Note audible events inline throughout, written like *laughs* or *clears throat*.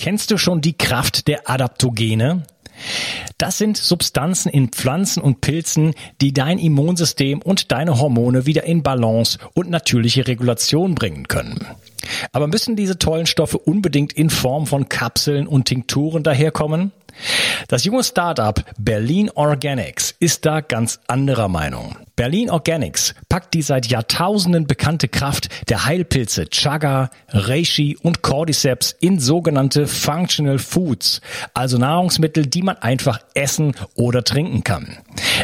Kennst du schon die Kraft der Adaptogene? Das sind Substanzen in Pflanzen und Pilzen, die dein Immunsystem und deine Hormone wieder in Balance und natürliche Regulation bringen können. Aber müssen diese tollen Stoffe unbedingt in Form von Kapseln und Tinkturen daherkommen? Das junge Startup Berlin Organics ist da ganz anderer Meinung. Berlin Organics packt die seit Jahrtausenden bekannte Kraft der Heilpilze Chaga, Reishi und Cordyceps in sogenannte Functional Foods, also Nahrungsmittel, die man einfach essen oder trinken kann.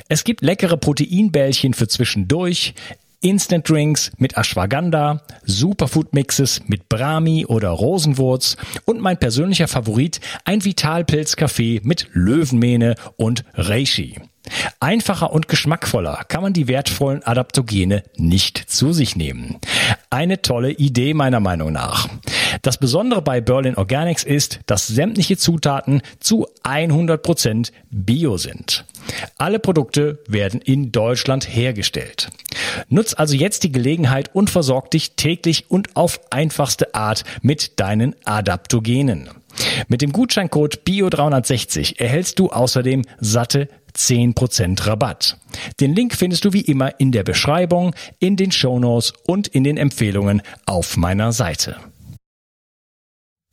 Es gibt leckere Proteinbällchen für zwischendurch, Instant Drinks mit Ashwagandha, Superfood Mixes mit Brahmi oder Rosenwurz und mein persönlicher Favorit, ein Vitalpilz-Kaffee mit Löwenmähne und Reishi. Einfacher und geschmackvoller kann man die wertvollen Adaptogene nicht zu sich nehmen. Eine tolle Idee meiner Meinung nach. Das Besondere bei Berlin Organics ist, dass sämtliche Zutaten zu 100% Bio sind. Alle Produkte werden in Deutschland hergestellt. Nutz also jetzt die Gelegenheit und versorg dich täglich und auf einfachste Art mit deinen Adaptogenen. Mit dem Gutscheincode BIO360 erhältst du außerdem satte 10% Rabatt. Den Link findest du wie immer in der Beschreibung, in den Shownotes und in den Empfehlungen auf meiner Seite.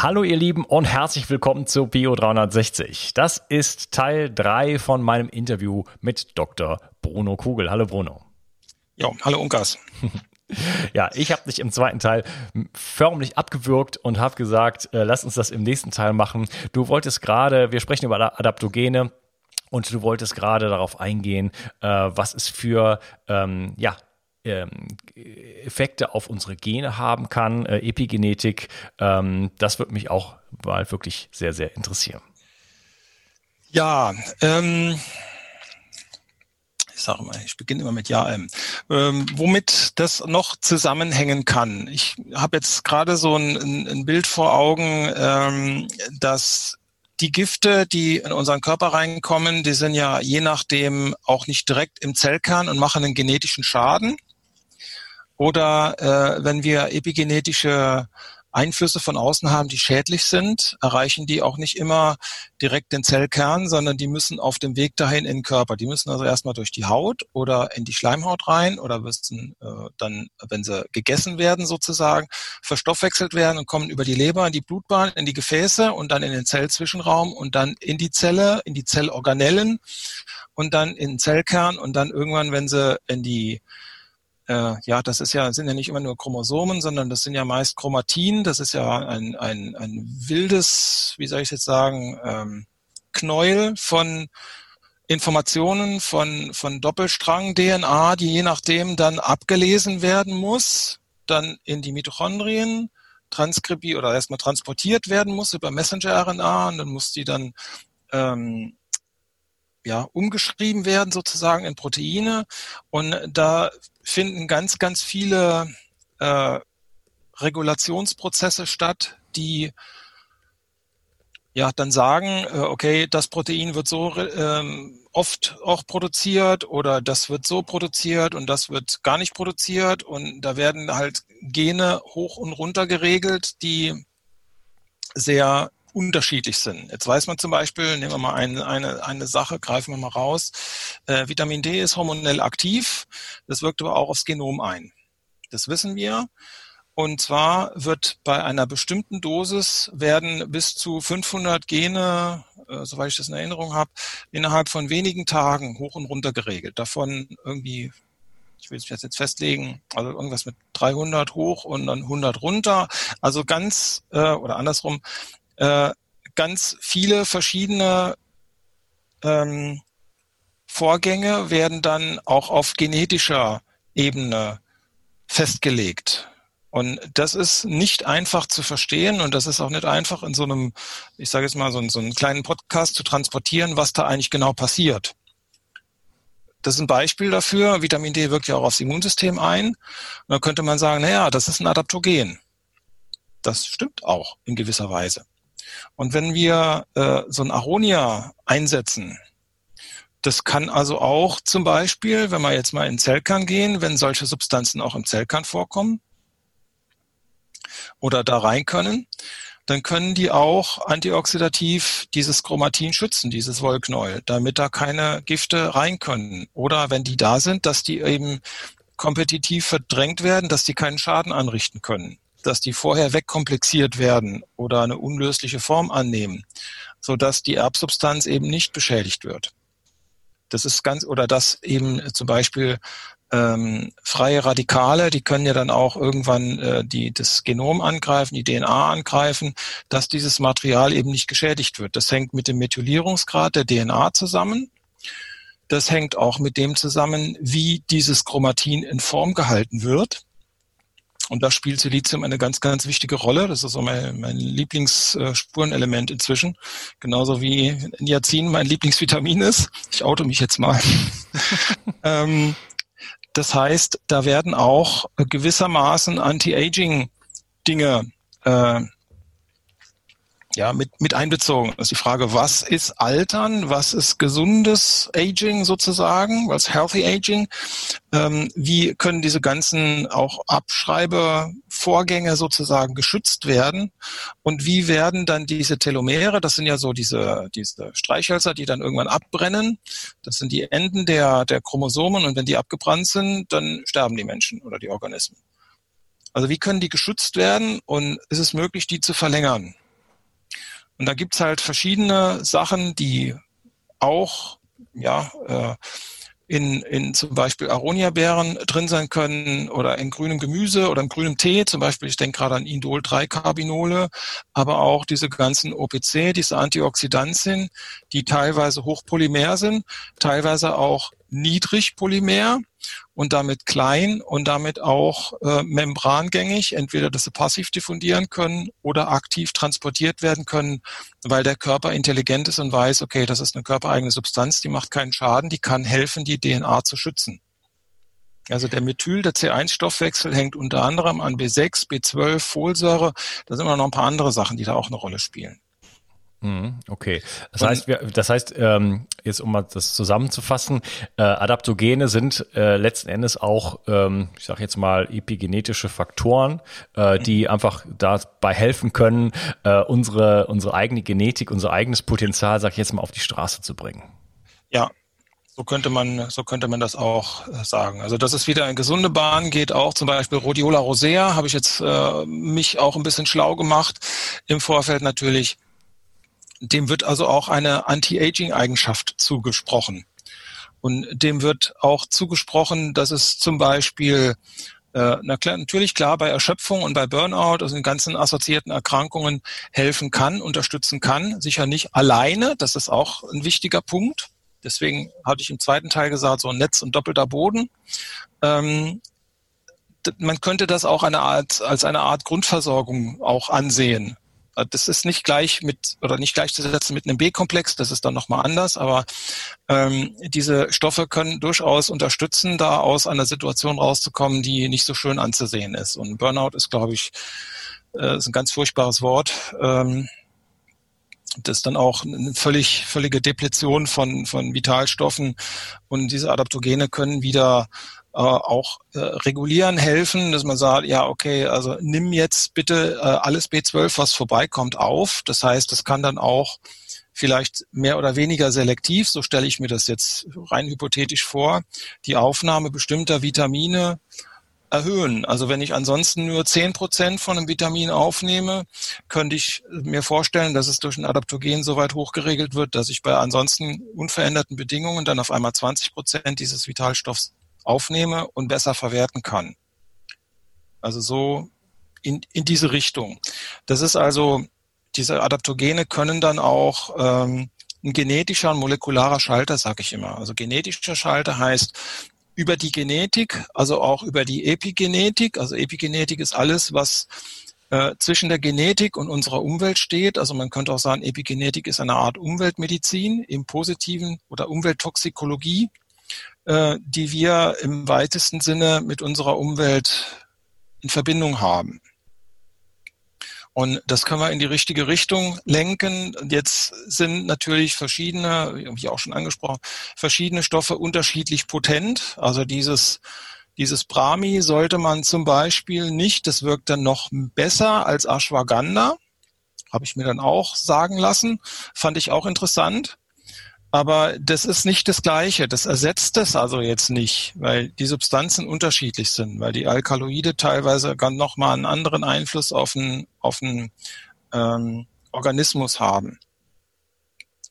Hallo ihr Lieben und herzlich willkommen zu Bio360. Das ist Teil 3 von meinem Interview mit Dr. Bruno Kugel. Hallo Bruno. Ja, hallo Unkas. *laughs* Ja, ich habe dich im zweiten Teil förmlich abgewürgt und habe gesagt, äh, lass uns das im nächsten Teil machen. Du wolltest gerade, wir sprechen über Adaptogene. Und du wolltest gerade darauf eingehen, äh, was es für ähm, ja, Effekte auf unsere Gene haben kann, äh, Epigenetik. Ähm, das würde mich auch mal wirklich sehr, sehr interessieren. Ja, ähm, ich sage mal, ich beginne immer mit Ja, ähm, ähm, womit das noch zusammenhängen kann. Ich habe jetzt gerade so ein, ein, Bild vor Augen, ähm, dass die Gifte, die in unseren Körper reinkommen, die sind ja je nachdem auch nicht direkt im Zellkern und machen einen genetischen Schaden. Oder äh, wenn wir epigenetische Einflüsse von außen haben, die schädlich sind, erreichen die auch nicht immer direkt den Zellkern, sondern die müssen auf dem Weg dahin in den Körper. Die müssen also erstmal durch die Haut oder in die Schleimhaut rein oder müssen äh, dann, wenn sie gegessen werden sozusagen, verstoffwechselt werden und kommen über die Leber in die Blutbahn, in die Gefäße und dann in den Zellzwischenraum und dann in die Zelle, in die Zellorganellen und dann in den Zellkern und dann irgendwann, wenn sie in die äh, ja, das ist ja, sind ja nicht immer nur Chromosomen, sondern das sind ja meist Chromatin. Das ist ja ein, ein, ein wildes, wie soll ich jetzt sagen, ähm, Knäuel von Informationen von, von Doppelstrang-DNA, die je nachdem dann abgelesen werden muss, dann in die Mitochondrien transkribiert oder erstmal transportiert werden muss über Messenger-RNA und dann muss die dann ähm, ja, umgeschrieben werden sozusagen in Proteine. Und da finden ganz, ganz viele äh, Regulationsprozesse statt, die ja dann sagen, äh, okay, das Protein wird so ähm, oft auch produziert oder das wird so produziert und das wird gar nicht produziert und da werden halt Gene hoch und runter geregelt, die sehr unterschiedlich sind. Jetzt weiß man zum Beispiel, nehmen wir mal eine, eine, eine Sache, greifen wir mal raus. Äh, Vitamin D ist hormonell aktiv, das wirkt aber auch aufs Genom ein. Das wissen wir. Und zwar wird bei einer bestimmten Dosis werden bis zu 500 Gene, äh, soweit ich das in Erinnerung habe, innerhalb von wenigen Tagen hoch und runter geregelt. Davon irgendwie ich will es jetzt festlegen, also irgendwas mit 300 hoch und dann 100 runter. Also ganz äh, oder andersrum, äh, ganz viele verschiedene ähm, Vorgänge werden dann auch auf genetischer Ebene festgelegt. Und das ist nicht einfach zu verstehen und das ist auch nicht einfach in so einem, ich sage jetzt mal, so, so einen kleinen Podcast zu transportieren, was da eigentlich genau passiert. Das ist ein Beispiel dafür. Vitamin D wirkt ja auch aufs Immunsystem ein. Und da könnte man sagen, naja, das ist ein Adaptogen. Das stimmt auch in gewisser Weise. Und wenn wir äh, so ein Aronia einsetzen, das kann also auch zum Beispiel, wenn wir jetzt mal in Zellkern gehen, wenn solche Substanzen auch im Zellkern vorkommen oder da rein können, dann können die auch antioxidativ dieses Chromatin schützen, dieses Wollknäuel, damit da keine Gifte rein können. Oder wenn die da sind, dass die eben kompetitiv verdrängt werden, dass die keinen Schaden anrichten können dass die vorher wegkomplexiert werden oder eine unlösliche Form annehmen, so dass die Erbsubstanz eben nicht beschädigt wird. Das ist ganz, oder dass eben zum Beispiel ähm, freie Radikale, die können ja dann auch irgendwann äh, die, das Genom angreifen, die DNA angreifen, dass dieses Material eben nicht geschädigt wird. Das hängt mit dem Methylierungsgrad der DNA zusammen. Das hängt auch mit dem zusammen, wie dieses Chromatin in Form gehalten wird. Und da spielt Silizium eine ganz, ganz wichtige Rolle. Das ist so mein, mein Lieblingsspurenelement inzwischen. Genauso wie Niacin mein Lieblingsvitamin ist. Ich auto mich jetzt mal. *laughs* ähm, das heißt, da werden auch gewissermaßen Anti-Aging-Dinge äh, ja, mit, mit einbezogen. Das ist die Frage, was ist Altern, was ist gesundes Aging sozusagen, was Healthy Aging? Ähm, wie können diese ganzen auch Abschreibevorgänge sozusagen geschützt werden? Und wie werden dann diese Telomere, das sind ja so diese, diese Streichhölzer, die dann irgendwann abbrennen, das sind die Enden der, der Chromosomen und wenn die abgebrannt sind, dann sterben die Menschen oder die Organismen. Also wie können die geschützt werden und ist es möglich, die zu verlängern? Und da gibt's halt verschiedene Sachen, die auch ja, äh, in, in zum Beispiel Aronia-Beeren drin sein können oder in grünem Gemüse oder in grünem Tee. Zum Beispiel, ich denke gerade an Indol-3-Carbinole, aber auch diese ganzen OPC, diese Antioxidantien, die teilweise hochpolymer sind, teilweise auch niedrig polymer und damit klein und damit auch äh, membrangängig, entweder dass sie passiv diffundieren können oder aktiv transportiert werden können, weil der Körper intelligent ist und weiß, okay, das ist eine körpereigene Substanz, die macht keinen Schaden, die kann helfen, die DNA zu schützen. Also der Methyl, der C1-Stoffwechsel hängt unter anderem an B6, B12, Folsäure. Da sind immer noch ein paar andere Sachen, die da auch eine Rolle spielen. Mhm, okay, das heißt, wir, das heißt, ähm, jetzt um mal das zusammenzufassen, äh, Adaptogene sind äh, letzten Endes auch, ähm, ich sage jetzt mal, epigenetische Faktoren, äh, die einfach dabei helfen können, äh, unsere unsere eigene Genetik, unser eigenes Potenzial, sag ich jetzt mal, auf die Straße zu bringen. Ja, so könnte man, so könnte man das auch äh, sagen. Also dass es wieder in gesunde Bahn geht, auch zum Beispiel Rhodiola rosea, habe ich jetzt äh, mich auch ein bisschen schlau gemacht im Vorfeld natürlich dem wird also auch eine Anti-Aging-Eigenschaft zugesprochen. Und dem wird auch zugesprochen, dass es zum Beispiel äh, na klar, natürlich klar bei Erschöpfung und bei Burnout, also den ganzen assoziierten Erkrankungen helfen kann, unterstützen kann. Sicher nicht alleine, das ist auch ein wichtiger Punkt. Deswegen hatte ich im zweiten Teil gesagt, so ein Netz und doppelter Boden. Ähm, man könnte das auch eine Art, als eine Art Grundversorgung auch ansehen. Das ist nicht gleich mit oder nicht gleichzusetzen mit einem B-Komplex, das ist dann nochmal anders, aber ähm, diese Stoffe können durchaus unterstützen, da aus einer Situation rauszukommen, die nicht so schön anzusehen ist. Und Burnout ist, glaube ich, äh, ist ein ganz furchtbares Wort. Ähm, das ist dann auch eine völlig, völlige Depletion von, von Vitalstoffen und diese Adaptogene können wieder äh, auch äh, regulieren helfen, dass man sagt, ja, okay, also nimm jetzt bitte äh, alles B12, was vorbeikommt, auf. Das heißt, das kann dann auch vielleicht mehr oder weniger selektiv, so stelle ich mir das jetzt rein hypothetisch vor, die Aufnahme bestimmter Vitamine erhöhen. Also wenn ich ansonsten nur zehn Prozent von einem Vitamin aufnehme, könnte ich mir vorstellen, dass es durch ein Adaptogen so weit hochgeregelt wird, dass ich bei ansonsten unveränderten Bedingungen dann auf einmal 20 Prozent dieses Vitalstoffs aufnehme und besser verwerten kann. Also so in, in diese Richtung. Das ist also, diese Adaptogene können dann auch ähm, ein genetischer, ein molekularer Schalter, sage ich immer. Also genetischer Schalter heißt, über die Genetik, also auch über die Epigenetik. Also Epigenetik ist alles, was äh, zwischen der Genetik und unserer Umwelt steht. Also man könnte auch sagen, Epigenetik ist eine Art Umweltmedizin im positiven oder Umwelttoxikologie, äh, die wir im weitesten Sinne mit unserer Umwelt in Verbindung haben. Und das können wir in die richtige Richtung lenken. Jetzt sind natürlich verschiedene, wie auch schon angesprochen, verschiedene Stoffe unterschiedlich potent. Also dieses, dieses Brahmi sollte man zum Beispiel nicht, das wirkt dann noch besser als Ashwagandha. Habe ich mir dann auch sagen lassen. Fand ich auch interessant. Aber das ist nicht das Gleiche. Das ersetzt es also jetzt nicht, weil die Substanzen unterschiedlich sind, weil die Alkaloide teilweise nochmal einen anderen Einfluss auf den, auf den ähm, Organismus haben.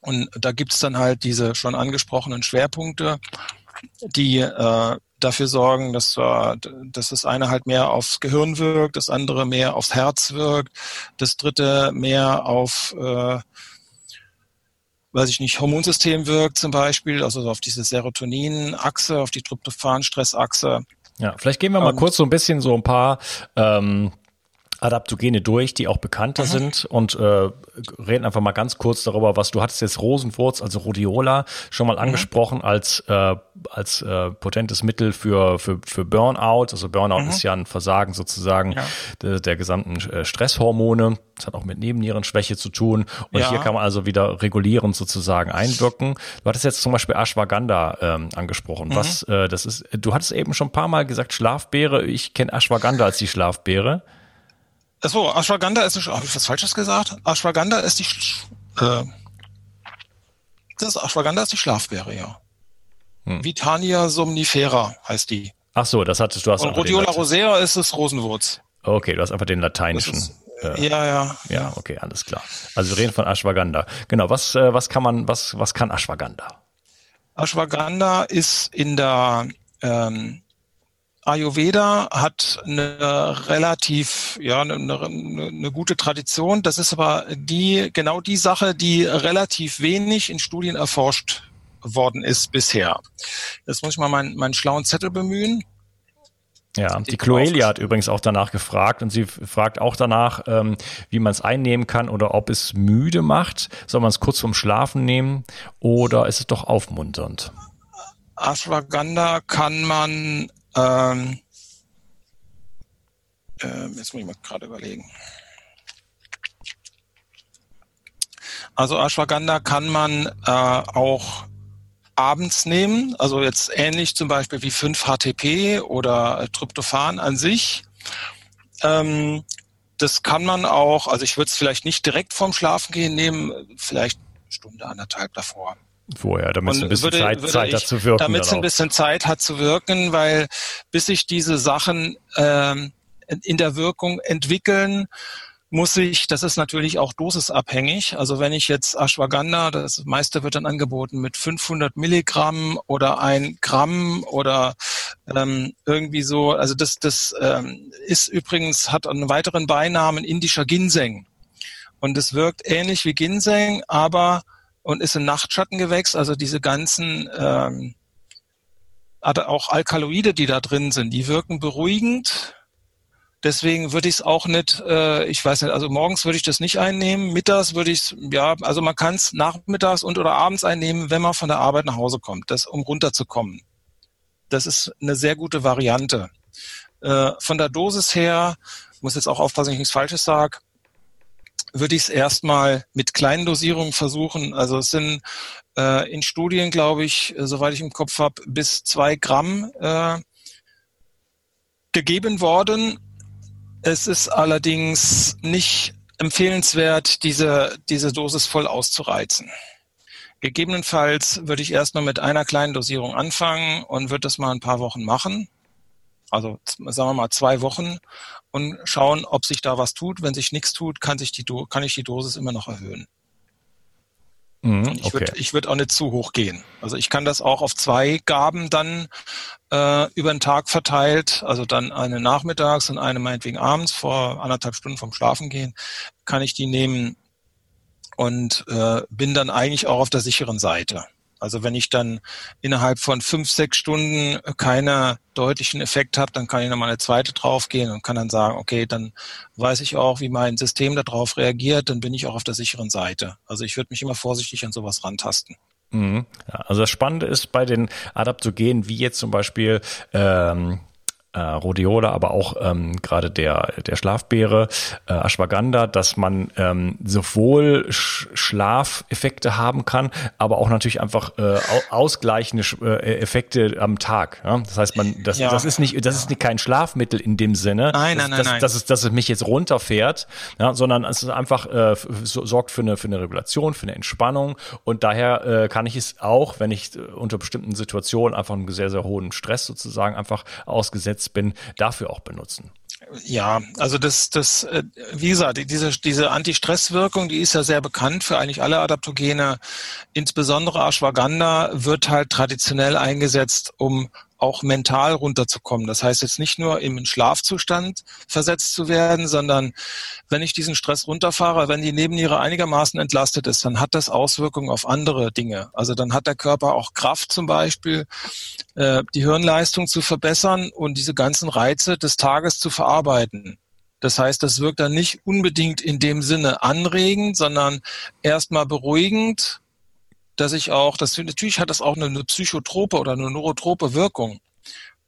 Und da gibt's dann halt diese schon angesprochenen Schwerpunkte, die äh, dafür sorgen, dass, dass das eine halt mehr aufs Gehirn wirkt, das andere mehr aufs Herz wirkt, das dritte mehr auf äh, weiß ich nicht, Hormonsystem wirkt zum Beispiel, also auf diese Serotonin-Achse, auf die Tryptophan-Stress-Achse. Ja, vielleicht gehen wir mal ähm, kurz so ein bisschen so ein paar ähm, Adaptogene durch, die auch bekannter mhm. sind und äh, reden einfach mal ganz kurz darüber, was du hattest jetzt Rosenwurz, also Rhodiola, schon mal mhm. angesprochen mhm. als äh, als äh, potentes Mittel für für für Burnout. Also Burnout mhm. ist ja ein Versagen sozusagen ja. der, der gesamten äh, Stresshormone. Das hat auch mit Nebennierenschwäche zu tun. Und ja. hier kann man also wieder regulierend sozusagen einwirken. Du hattest jetzt zum Beispiel Ashwagandha ähm, angesprochen. Was mhm. äh, das ist? Du hattest eben schon ein paar Mal gesagt Schlafbeere. Ich kenne Ashwagandha als die Schlafbeere. Achso, Ashwagandha ist, habe ich was Falsches gesagt? Ashwagandha ist die, äh, das Ashwagandha ist die Schlafbeere, ja. Hm. Vitania somnifera heißt die. Ach so, das hattest du hast Und Rhodiola rosea ist das Rosenwurz. Okay, du hast einfach den lateinischen. Äh, ja, ja. Ja, okay, alles klar. Also wir reden von Ashwagandha. Genau, was, äh, was kann man, was, was kann Ashwagandha? Ashwagandha ist in der ähm, Ayurveda hat eine relativ, ja, eine, eine, eine, gute Tradition. Das ist aber die, genau die Sache, die relativ wenig in Studien erforscht worden ist bisher. Jetzt muss ich mal meinen, meinen schlauen Zettel bemühen. Ja, die Chloelia hat übrigens auch danach gefragt und sie fragt auch danach, ähm, wie man es einnehmen kann oder ob es müde macht. Soll man es kurz vorm Schlafen nehmen oder ist es doch aufmunternd? Ashwagandha kann man ähm, äh, jetzt muss ich mal gerade überlegen. Also Ashwagandha kann man äh, auch abends nehmen, also jetzt ähnlich zum Beispiel wie 5-HTP oder Tryptophan an sich. Ähm, das kann man auch, also ich würde es vielleicht nicht direkt vorm Schlafen gehen nehmen, vielleicht eine Stunde, anderthalb davor vorher, damit es ein bisschen würde, Zeit, würde Zeit hat zu wirken. Damit es ein bisschen Zeit hat zu wirken, weil bis sich diese Sachen ähm, in der Wirkung entwickeln, muss ich, das ist natürlich auch dosisabhängig. Also wenn ich jetzt Ashwagandha, das meiste wird dann angeboten mit 500 Milligramm oder ein Gramm oder ähm, irgendwie so. Also das, das ähm, ist übrigens, hat einen weiteren Beinamen indischer Ginseng. Und es wirkt ähnlich wie Ginseng, aber und ist ein Nachtschattengewächs. Also diese ganzen ähm, auch Alkaloide, die da drin sind, die wirken beruhigend. Deswegen würde ich es auch nicht, äh, ich weiß nicht, also morgens würde ich das nicht einnehmen, mittags würde ich es, ja, also man kann es nachmittags und oder abends einnehmen, wenn man von der Arbeit nach Hause kommt, das, um runterzukommen. Das ist eine sehr gute Variante. Äh, von der Dosis her, muss jetzt auch aufpassen, ich nichts Falsches sage, würde ich es erstmal mit kleinen Dosierungen versuchen. Also es sind äh, in Studien, glaube ich, äh, soweit ich im Kopf habe, bis zwei Gramm äh, gegeben worden. Es ist allerdings nicht empfehlenswert, diese, diese Dosis voll auszureizen. Gegebenenfalls würde ich erstmal mit einer kleinen Dosierung anfangen und würde das mal ein paar Wochen machen. Also sagen wir mal zwei Wochen und schauen, ob sich da was tut. Wenn sich nichts tut, kann, sich die, kann ich die Dosis immer noch erhöhen. Mhm, ich würde ich würd auch nicht zu hoch gehen. Also ich kann das auch auf zwei Gaben dann äh, über den Tag verteilt, also dann eine nachmittags und eine meinetwegen abends vor anderthalb Stunden vom Schlafen gehen, kann ich die nehmen und äh, bin dann eigentlich auch auf der sicheren Seite. Also wenn ich dann innerhalb von fünf, sechs Stunden keine deutlichen Effekt habe, dann kann ich nochmal eine zweite draufgehen und kann dann sagen, okay, dann weiß ich auch, wie mein System darauf reagiert, dann bin ich auch auf der sicheren Seite. Also ich würde mich immer vorsichtig an sowas rantasten. Mhm. Ja, also das Spannende ist bei den Adaptogenen, wie jetzt zum Beispiel ähm, äh, Rhodiola, aber auch ähm, gerade der, der Schlafbeere, äh, Ashwagandha, dass man ähm, sowohl Sch Schlafeffekte haben kann, aber auch natürlich einfach äh, ausgleichende äh, Effekte am Tag. Ja? Das heißt, man, das, ja. das ist nicht, das ist nicht kein Schlafmittel in dem Sinne, nein, nein, dass, nein, nein. Dass, es, dass es mich jetzt runterfährt, ja? sondern es ist einfach äh, so, sorgt für eine, für eine Regulation, für eine Entspannung und daher äh, kann ich es auch, wenn ich äh, unter bestimmten Situationen einfach einen sehr, sehr hohen Stress sozusagen einfach ausgesetzt unterwegs bin, dafür auch benutzen. Ja, also das, das, äh, wie gesagt, diese, diese Anti-Stress-Wirkung, die ist ja sehr bekannt für eigentlich alle Adaptogene. Insbesondere Ashwagandha wird halt traditionell eingesetzt, um auch mental runterzukommen. Das heißt jetzt nicht nur im Schlafzustand versetzt zu werden, sondern wenn ich diesen Stress runterfahre, wenn die Nebenniere einigermaßen entlastet ist, dann hat das Auswirkungen auf andere Dinge. Also dann hat der Körper auch Kraft zum Beispiel, äh, die Hirnleistung zu verbessern und diese ganzen Reize des Tages zu verarbeiten. Das heißt, das wirkt dann nicht unbedingt in dem Sinne anregend, sondern erstmal beruhigend dass ich auch, das natürlich hat das auch eine, eine psychotrope oder eine neurotrope Wirkung,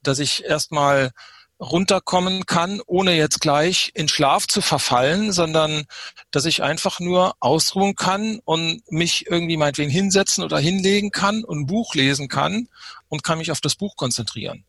dass ich erstmal runterkommen kann, ohne jetzt gleich in Schlaf zu verfallen, sondern dass ich einfach nur ausruhen kann und mich irgendwie meinetwegen hinsetzen oder hinlegen kann und ein Buch lesen kann und kann mich auf das Buch konzentrieren.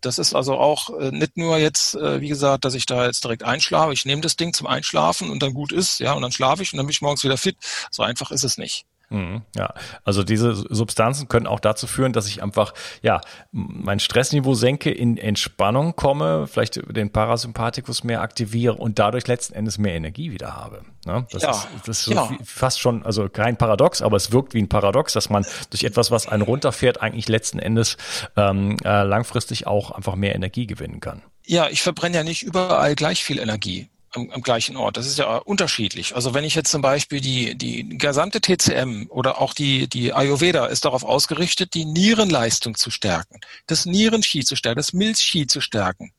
Das ist also auch äh, nicht nur jetzt, äh, wie gesagt, dass ich da jetzt direkt einschlafe. Ich nehme das Ding zum Einschlafen und dann gut ist, ja, und dann schlafe ich und dann bin ich morgens wieder fit. So einfach ist es nicht. Mhm, ja, also diese Substanzen können auch dazu führen, dass ich einfach ja mein Stressniveau senke, in Entspannung komme, vielleicht den Parasympathikus mehr aktiviere und dadurch letzten Endes mehr Energie wieder habe. Ne? Das, ja, ist, das ist so ja. fast schon, also kein Paradox, aber es wirkt wie ein Paradox, dass man durch etwas, was einen runterfährt, eigentlich letzten Endes ähm, äh, langfristig auch einfach mehr Energie gewinnen kann. Ja, ich verbrenne ja nicht überall gleich viel Energie am, am gleichen Ort. Das ist ja unterschiedlich. Also wenn ich jetzt zum Beispiel die, die gesamte TCM oder auch die, die Ayurveda ist darauf ausgerichtet, die Nierenleistung zu stärken, das Nierenski zu stärken, das Milzski zu stärken,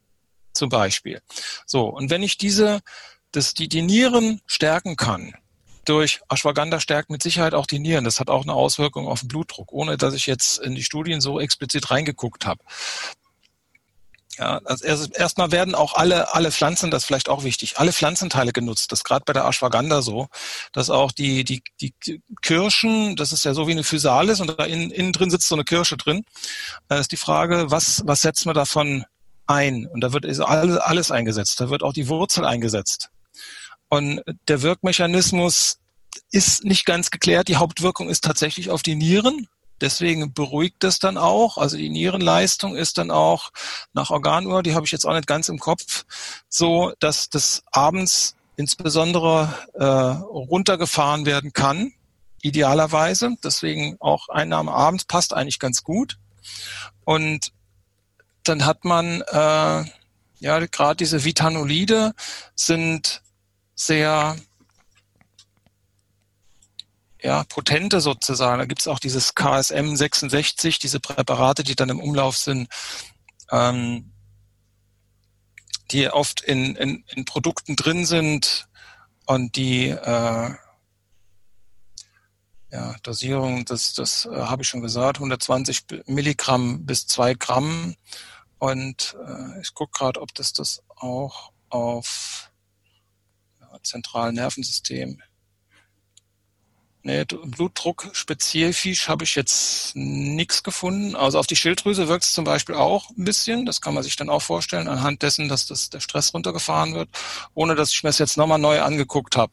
zum Beispiel. So, und wenn ich diese, das, die, die Nieren stärken kann, durch Ashwagandha stärkt mit Sicherheit auch die Nieren. Das hat auch eine Auswirkung auf den Blutdruck, ohne dass ich jetzt in die Studien so explizit reingeguckt habe. Ja, also erstmal werden auch alle, alle Pflanzen, das ist vielleicht auch wichtig, alle Pflanzenteile genutzt. Das ist gerade bei der Ashwagandha so, dass auch die, die, die Kirschen, das ist ja so wie eine Physalis und da innen, innen drin sitzt so eine Kirsche drin. Da ist die Frage, was, was setzt man davon ein? Und da wird alles, alles eingesetzt. Da wird auch die Wurzel eingesetzt. Und der Wirkmechanismus ist nicht ganz geklärt. Die Hauptwirkung ist tatsächlich auf die Nieren. Deswegen beruhigt es dann auch. Also die Nierenleistung ist dann auch nach Organuhr, die habe ich jetzt auch nicht ganz im Kopf, so, dass das abends insbesondere äh, runtergefahren werden kann, idealerweise. Deswegen auch Einnahme abends passt eigentlich ganz gut. Und dann hat man äh, ja gerade diese Vitanolide sind sehr ja, potente sozusagen. Da gibt es auch dieses KSM 66, diese Präparate, die dann im Umlauf sind, ähm, die oft in, in, in Produkten drin sind und die äh, ja, Dosierung, das, das äh, habe ich schon gesagt, 120 Milligramm bis 2 Gramm. Und äh, ich gucke gerade, ob das das auch auf ja, zentralen Nervensystem Nee, Blutdruck spezifisch habe ich jetzt nichts gefunden. Also auf die Schilddrüse wirkt es zum Beispiel auch ein bisschen. Das kann man sich dann auch vorstellen, anhand dessen, dass das, der Stress runtergefahren wird, ohne dass ich mir das jetzt nochmal neu angeguckt habe.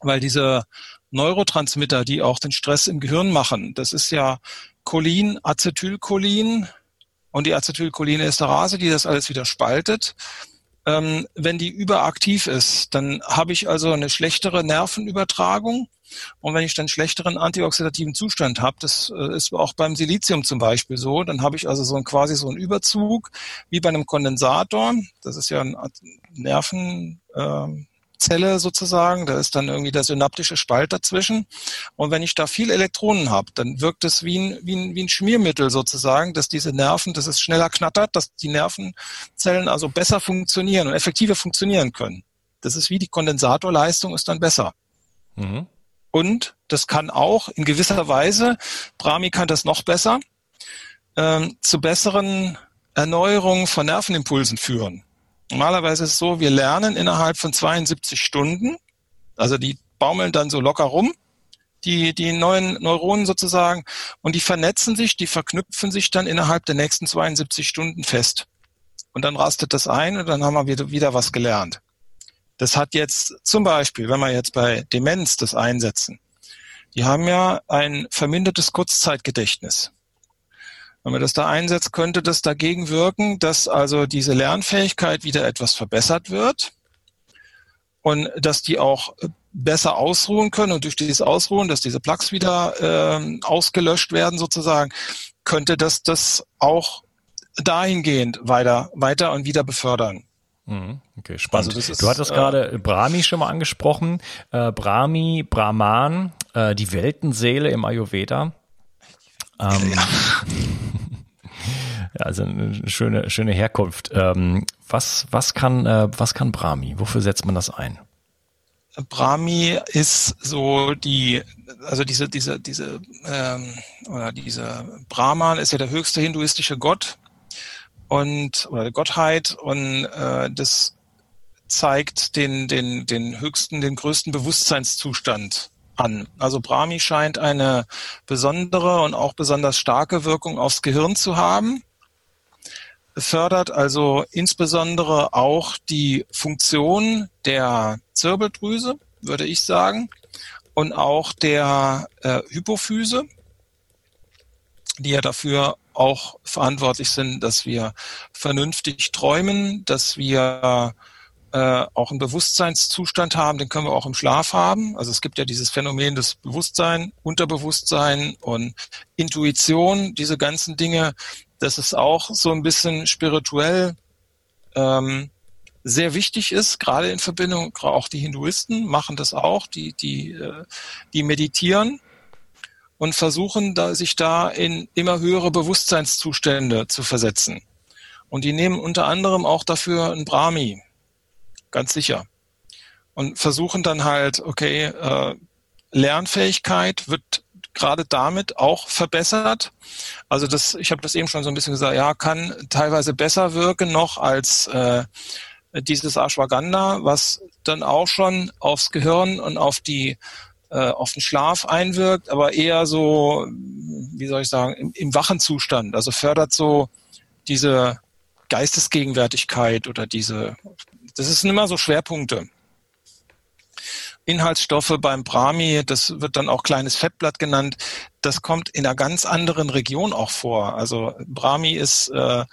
Weil diese Neurotransmitter, die auch den Stress im Gehirn machen, das ist ja Cholin, Acetylcholin und die Acetylcholinesterase, die das alles wieder spaltet. Ähm, wenn die überaktiv ist, dann habe ich also eine schlechtere Nervenübertragung und wenn ich dann schlechteren antioxidativen Zustand habe, das äh, ist auch beim Silizium zum Beispiel so, dann habe ich also so ein, quasi so einen Überzug wie bei einem Kondensator. Das ist ja ein Nerven, äh, Zelle sozusagen, da ist dann irgendwie der synaptische Spalt dazwischen. Und wenn ich da viel Elektronen habe, dann wirkt es wie ein, wie, ein, wie ein Schmiermittel sozusagen, dass diese Nerven, dass es schneller knattert, dass die Nervenzellen also besser funktionieren und effektiver funktionieren können. Das ist wie die Kondensatorleistung ist dann besser. Mhm. Und das kann auch in gewisser Weise, Brahmi kann das noch besser, ähm, zu besseren Erneuerungen von Nervenimpulsen führen. Normalerweise ist es so, wir lernen innerhalb von 72 Stunden, also die baumeln dann so locker rum, die, die neuen Neuronen sozusagen, und die vernetzen sich, die verknüpfen sich dann innerhalb der nächsten 72 Stunden fest. Und dann rastet das ein und dann haben wir wieder was gelernt. Das hat jetzt zum Beispiel, wenn wir jetzt bei Demenz das einsetzen, die haben ja ein vermindertes Kurzzeitgedächtnis. Wenn man das da einsetzt, könnte das dagegen wirken, dass also diese Lernfähigkeit wieder etwas verbessert wird und dass die auch besser ausruhen können und durch dieses Ausruhen, dass diese Plugs wieder äh, ausgelöscht werden sozusagen, könnte das das auch dahingehend weiter, weiter und wieder befördern. Mhm. Okay, spannend. Also ist, du hattest äh, gerade Brahmi schon mal angesprochen. Äh, Brahmi, Brahman, äh, die Weltenseele im Ayurveda. Ähm, *laughs* ja. also eine schöne, schöne Herkunft. Ähm, was, was kann, äh, was kann Brahmi? Wofür setzt man das ein? Brahmi ist so die, also diese, diese, diese, ähm, oder diese Brahman ist ja der höchste hinduistische Gott und oder Gottheit und äh, das zeigt den den den höchsten den größten Bewusstseinszustand an. Also Brahmi scheint eine besondere und auch besonders starke Wirkung aufs Gehirn zu haben. Fördert also insbesondere auch die Funktion der Zirbeldrüse, würde ich sagen, und auch der äh, Hypophyse, die ja dafür auch verantwortlich sind, dass wir vernünftig träumen, dass wir äh, auch einen Bewusstseinszustand haben, den können wir auch im Schlaf haben. Also es gibt ja dieses Phänomen des Bewusstsein, Unterbewusstsein und Intuition, diese ganzen Dinge. Das ist auch so ein bisschen spirituell ähm, sehr wichtig ist, gerade in Verbindung, auch die Hinduisten machen das auch, die, die, äh, die meditieren und versuchen, da, sich da in immer höhere Bewusstseinszustände zu versetzen. Und die nehmen unter anderem auch dafür ein Brahmi, ganz sicher. Und versuchen dann halt, okay, äh, Lernfähigkeit wird gerade damit auch verbessert. Also das, ich habe das eben schon so ein bisschen gesagt, ja, kann teilweise besser wirken noch als äh, dieses Ashwagandha, was dann auch schon aufs Gehirn und auf die äh, auf den Schlaf einwirkt, aber eher so, wie soll ich sagen, im, im wachen Zustand. Also fördert so diese Geistesgegenwärtigkeit oder diese, das sind immer so Schwerpunkte. Inhaltsstoffe beim Brahmi, das wird dann auch kleines Fettblatt genannt, das kommt in einer ganz anderen Region auch vor. Also Brahmi ist äh,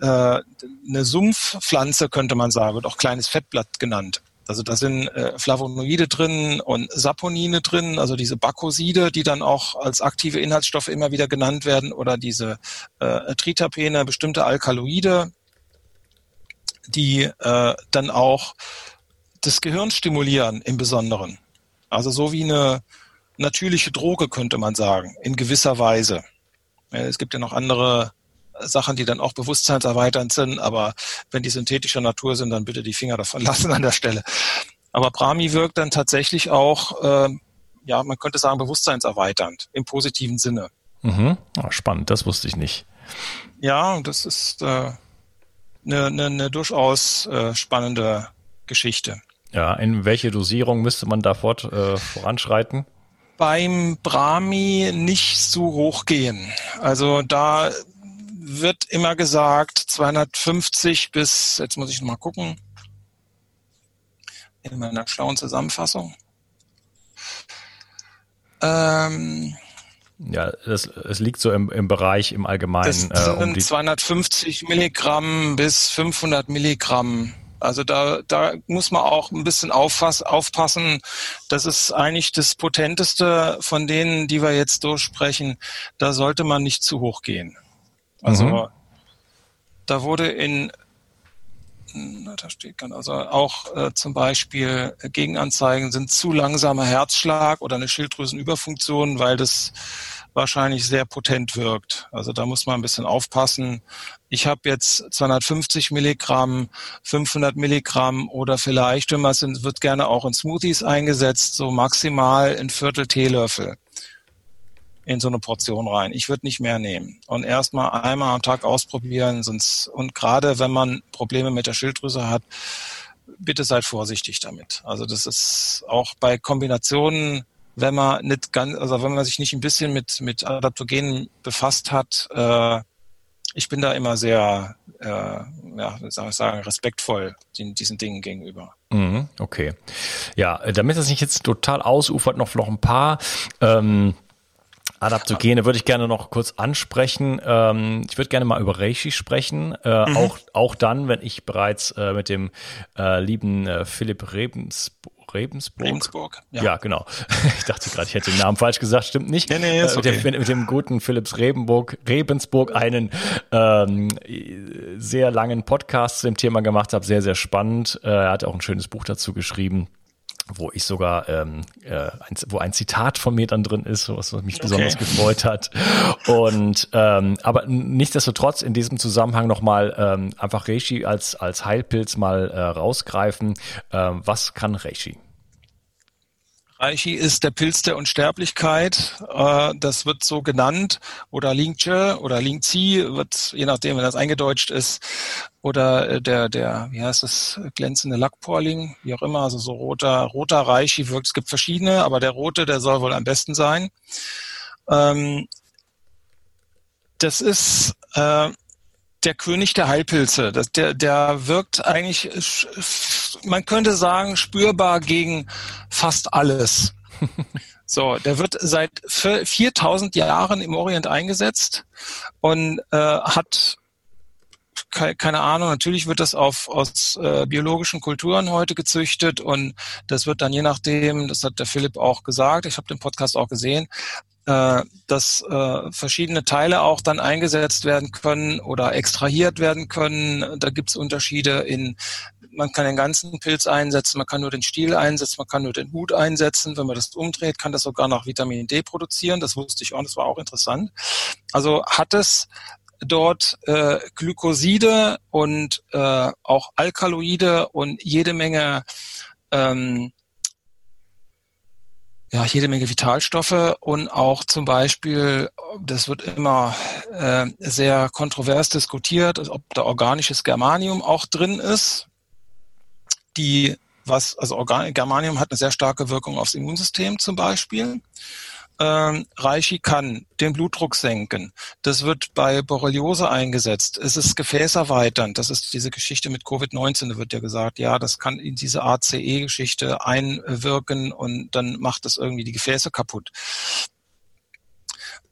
äh, eine Sumpfpflanze, könnte man sagen, wird auch kleines Fettblatt genannt. Also da sind äh, Flavonoide drin und Saponine drin, also diese Bakoside, die dann auch als aktive Inhaltsstoffe immer wieder genannt werden, oder diese äh, Tritapene, bestimmte Alkaloide, die äh, dann auch das Gehirn stimulieren im Besonderen. Also so wie eine natürliche Droge, könnte man sagen, in gewisser Weise. Es gibt ja noch andere Sachen, die dann auch bewusstseinserweiternd sind, aber wenn die synthetischer Natur sind, dann bitte die Finger davon *laughs* lassen an der Stelle. Aber Brahmi wirkt dann tatsächlich auch, äh, ja, man könnte sagen, bewusstseinserweiternd im positiven Sinne. Mhm. Oh, spannend, das wusste ich nicht. Ja, das ist äh, eine, eine, eine durchaus äh, spannende Geschichte. Ja, in welche Dosierung müsste man da fort, äh, voranschreiten? Beim Brahmi nicht zu hoch gehen. Also da wird immer gesagt 250 bis, jetzt muss ich noch mal gucken, in meiner schlauen Zusammenfassung. Ähm, ja, es, es liegt so im, im Bereich im Allgemeinen. Das sind äh, um 250 Milligramm bis 500 Milligramm. Also da, da muss man auch ein bisschen aufpass, aufpassen. Das ist eigentlich das Potenteste von denen, die wir jetzt durchsprechen. Da sollte man nicht zu hoch gehen. Also mhm. da wurde in da steht kann also auch äh, zum Beispiel Gegenanzeigen sind zu langsamer Herzschlag oder eine Schilddrüsenüberfunktion, weil das wahrscheinlich sehr potent wirkt. Also da muss man ein bisschen aufpassen. Ich habe jetzt 250 Milligramm, 500 Milligramm oder vielleicht, wenn man es wird gerne auch in Smoothies eingesetzt, so maximal ein Viertel Teelöffel in so eine Portion rein. Ich würde nicht mehr nehmen. Und erstmal einmal am Tag ausprobieren, sonst, und gerade wenn man Probleme mit der Schilddrüse hat, bitte seid vorsichtig damit. Also das ist auch bei Kombinationen, wenn man nicht ganz, also wenn man sich nicht ein bisschen mit, mit Adaptogenen befasst hat, äh, ich bin da immer sehr, äh, ja, soll ich sagen, respektvoll den, diesen Dingen gegenüber. Mhm, okay. Ja, damit es nicht jetzt total ausufert, noch, noch ein paar ähm, Adaptogene würde ich gerne noch kurz ansprechen. Ähm, ich würde gerne mal über Reishi sprechen, äh, mhm. auch, auch dann, wenn ich bereits äh, mit dem äh, lieben äh, Philipp Rebens, Rebensburg. Rebensburg, ja. ja, genau. *laughs* Ich dachte gerade, ich hätte den Namen falsch gesagt, stimmt nicht. Nee, nee, ist okay. mit, dem, mit dem guten Philipps Rebenburg, Rebensburg einen ähm, sehr langen Podcast zu dem Thema gemacht habe, sehr, sehr spannend. Äh, er hat auch ein schönes Buch dazu geschrieben wo ich sogar, ähm, äh, ein, wo ein Zitat von mir dann drin ist, was mich besonders okay. gefreut hat. Und ähm, aber nichtsdestotrotz in diesem Zusammenhang nochmal ähm, einfach Reishi als als Heilpilz mal äh, rausgreifen. Ähm, was kann Reishi? Reishi ist der Pilz der Unsterblichkeit. Äh, das wird so genannt. Oder Lingche oder Lingzi wird, je nachdem, wenn das eingedeutscht ist. Oder äh, der, der, wie heißt das, glänzende Lackporling, wie auch immer. Also so roter, roter Reishi wirkt. Es gibt verschiedene, aber der rote, der soll wohl am besten sein. Ähm, das ist, äh, der König der Heilpilze. Das, der, der wirkt eigentlich, man könnte sagen, spürbar gegen fast alles. *laughs* So, der wird seit 4000 Jahren im Orient eingesetzt und äh, hat keine Ahnung, natürlich wird das auf, aus äh, biologischen Kulturen heute gezüchtet und das wird dann je nachdem, das hat der Philipp auch gesagt, ich habe den Podcast auch gesehen, äh, dass äh, verschiedene Teile auch dann eingesetzt werden können oder extrahiert werden können. Da gibt es Unterschiede in, man kann den ganzen Pilz einsetzen, man kann nur den Stiel einsetzen, man kann nur den Hut einsetzen. Wenn man das umdreht, kann das sogar noch Vitamin D produzieren. Das wusste ich auch, das war auch interessant. Also hat es dort äh, Glykoside und äh, auch Alkaloide und jede Menge ähm, ja, jede Menge Vitalstoffe und auch zum Beispiel, das wird immer äh, sehr kontrovers diskutiert, ob da organisches Germanium auch drin ist. Die, was, also Organ Germanium hat eine sehr starke Wirkung aufs Immunsystem zum Beispiel ähm, Reishi kann den Blutdruck senken. Das wird bei Borreliose eingesetzt. Es ist gefäßerweiternd. Das ist diese Geschichte mit Covid-19. Da wird ja gesagt, ja, das kann in diese ACE-Geschichte einwirken und dann macht das irgendwie die Gefäße kaputt.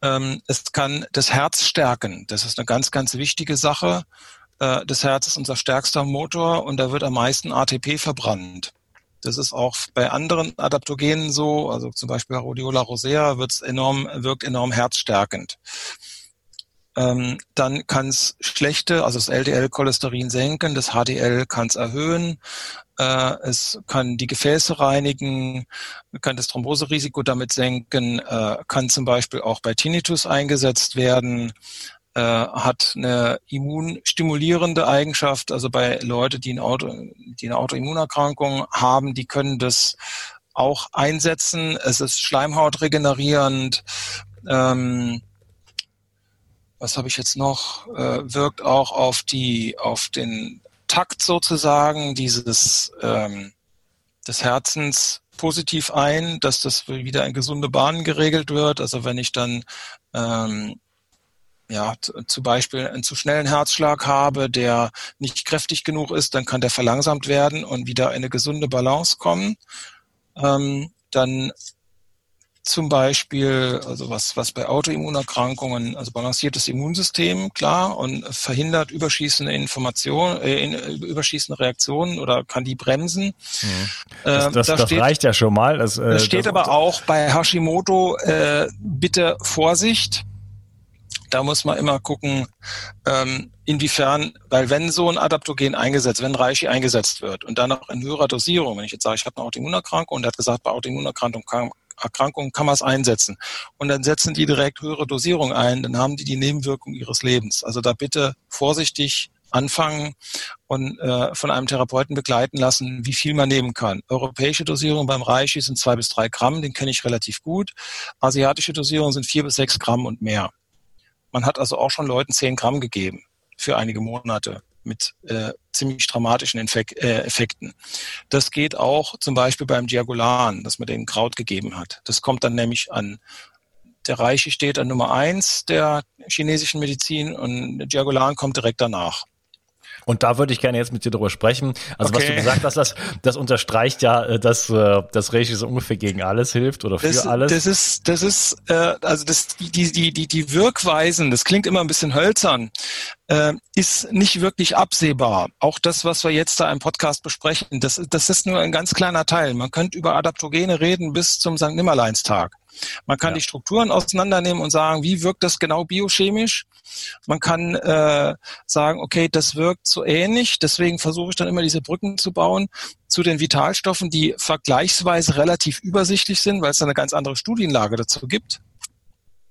Ähm, es kann das Herz stärken. Das ist eine ganz, ganz wichtige Sache. Äh, das Herz ist unser stärkster Motor und da wird am meisten ATP verbrannt. Das ist auch bei anderen Adaptogenen so, also zum Beispiel Rhodiola rosea wird's enorm, wirkt enorm herzstärkend. ähm, dann kann es schlechte, also das LDL-Cholesterin senken, das HDL kann es erhöhen, äh, es kann die Gefäße reinigen, kann das Thromboserisiko damit senken, äh, kann zum Beispiel auch bei Tinnitus eingesetzt werden, äh, hat eine immunstimulierende Eigenschaft, also bei Leuten, die, ein Auto, die eine Autoimmunerkrankung haben, die können das auch einsetzen. Es ist schleimhautregenerierend. Ähm, was habe ich jetzt noch? Äh, wirkt auch auf die, auf den Takt sozusagen dieses ähm, des Herzens positiv ein, dass das wieder in gesunde Bahnen geregelt wird. Also wenn ich dann ähm, ja, zum Beispiel einen zu schnellen Herzschlag habe, der nicht kräftig genug ist, dann kann der verlangsamt werden und wieder in eine gesunde Balance kommen. Ähm, dann zum Beispiel, also was, was bei Autoimmunerkrankungen, also balanciertes Immunsystem, klar, und verhindert überschießende Informationen, äh, überschießende Reaktionen oder kann die bremsen. Mhm. Das, das, da das steht, reicht ja schon mal. Das, äh, das steht aber auch bei Hashimoto, äh, bitte Vorsicht da muss man immer gucken, ähm, inwiefern, weil wenn so ein Adaptogen eingesetzt, wenn Reishi eingesetzt wird und dann auch in höherer Dosierung, wenn ich jetzt sage, ich habe eine Autoimmunerkrankung und er hat gesagt, bei Autoimmunerkrankung kann, Erkrankung kann man es einsetzen. Und dann setzen die direkt höhere Dosierung ein, dann haben die die Nebenwirkung ihres Lebens. Also da bitte vorsichtig anfangen und äh, von einem Therapeuten begleiten lassen, wie viel man nehmen kann. Europäische Dosierung beim Reishi sind zwei bis drei Gramm, den kenne ich relativ gut. Asiatische Dosierung sind vier bis sechs Gramm und mehr. Man hat also auch schon Leuten 10 Gramm gegeben für einige Monate mit äh, ziemlich dramatischen Infek äh, Effekten. Das geht auch zum Beispiel beim Diagolan, dass man den Kraut gegeben hat. Das kommt dann nämlich an der Reiche steht an Nummer eins der chinesischen Medizin und Diagolan kommt direkt danach. Und da würde ich gerne jetzt mit dir drüber sprechen. Also okay. was du gesagt hast, das, das unterstreicht ja, äh, dass äh, das Reishi so ungefähr gegen alles hilft oder für das, alles. Das ist, das ist, äh, also das, die, die, die, die Wirkweisen, das klingt immer ein bisschen hölzern, äh, ist nicht wirklich absehbar. Auch das, was wir jetzt da im Podcast besprechen, das, das ist nur ein ganz kleiner Teil. Man könnte über Adaptogene reden bis zum St. Nimmerleinstag. Man kann ja. die Strukturen auseinandernehmen und sagen, wie wirkt das genau biochemisch. Man kann äh, sagen, okay, das wirkt so ähnlich. Deswegen versuche ich dann immer diese Brücken zu bauen zu den Vitalstoffen, die vergleichsweise relativ übersichtlich sind, weil es da eine ganz andere Studienlage dazu gibt.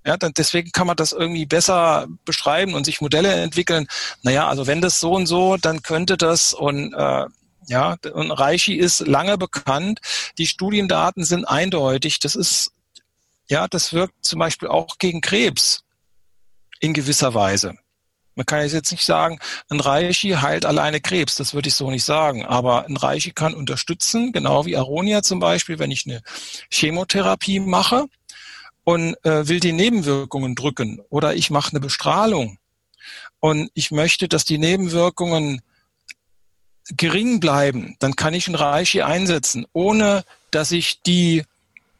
Ja, dann deswegen kann man das irgendwie besser beschreiben und sich Modelle entwickeln. Naja, also wenn das so und so, dann könnte das und äh, ja, und Reichi ist lange bekannt. Die Studiendaten sind eindeutig. Das ist ja, das wirkt zum Beispiel auch gegen Krebs in gewisser Weise. Man kann jetzt nicht sagen, ein Reishi heilt alleine Krebs, das würde ich so nicht sagen. Aber ein Reishi kann unterstützen, genau wie Aronia zum Beispiel, wenn ich eine Chemotherapie mache und äh, will die Nebenwirkungen drücken oder ich mache eine Bestrahlung und ich möchte, dass die Nebenwirkungen gering bleiben, dann kann ich ein Reishi einsetzen, ohne dass ich die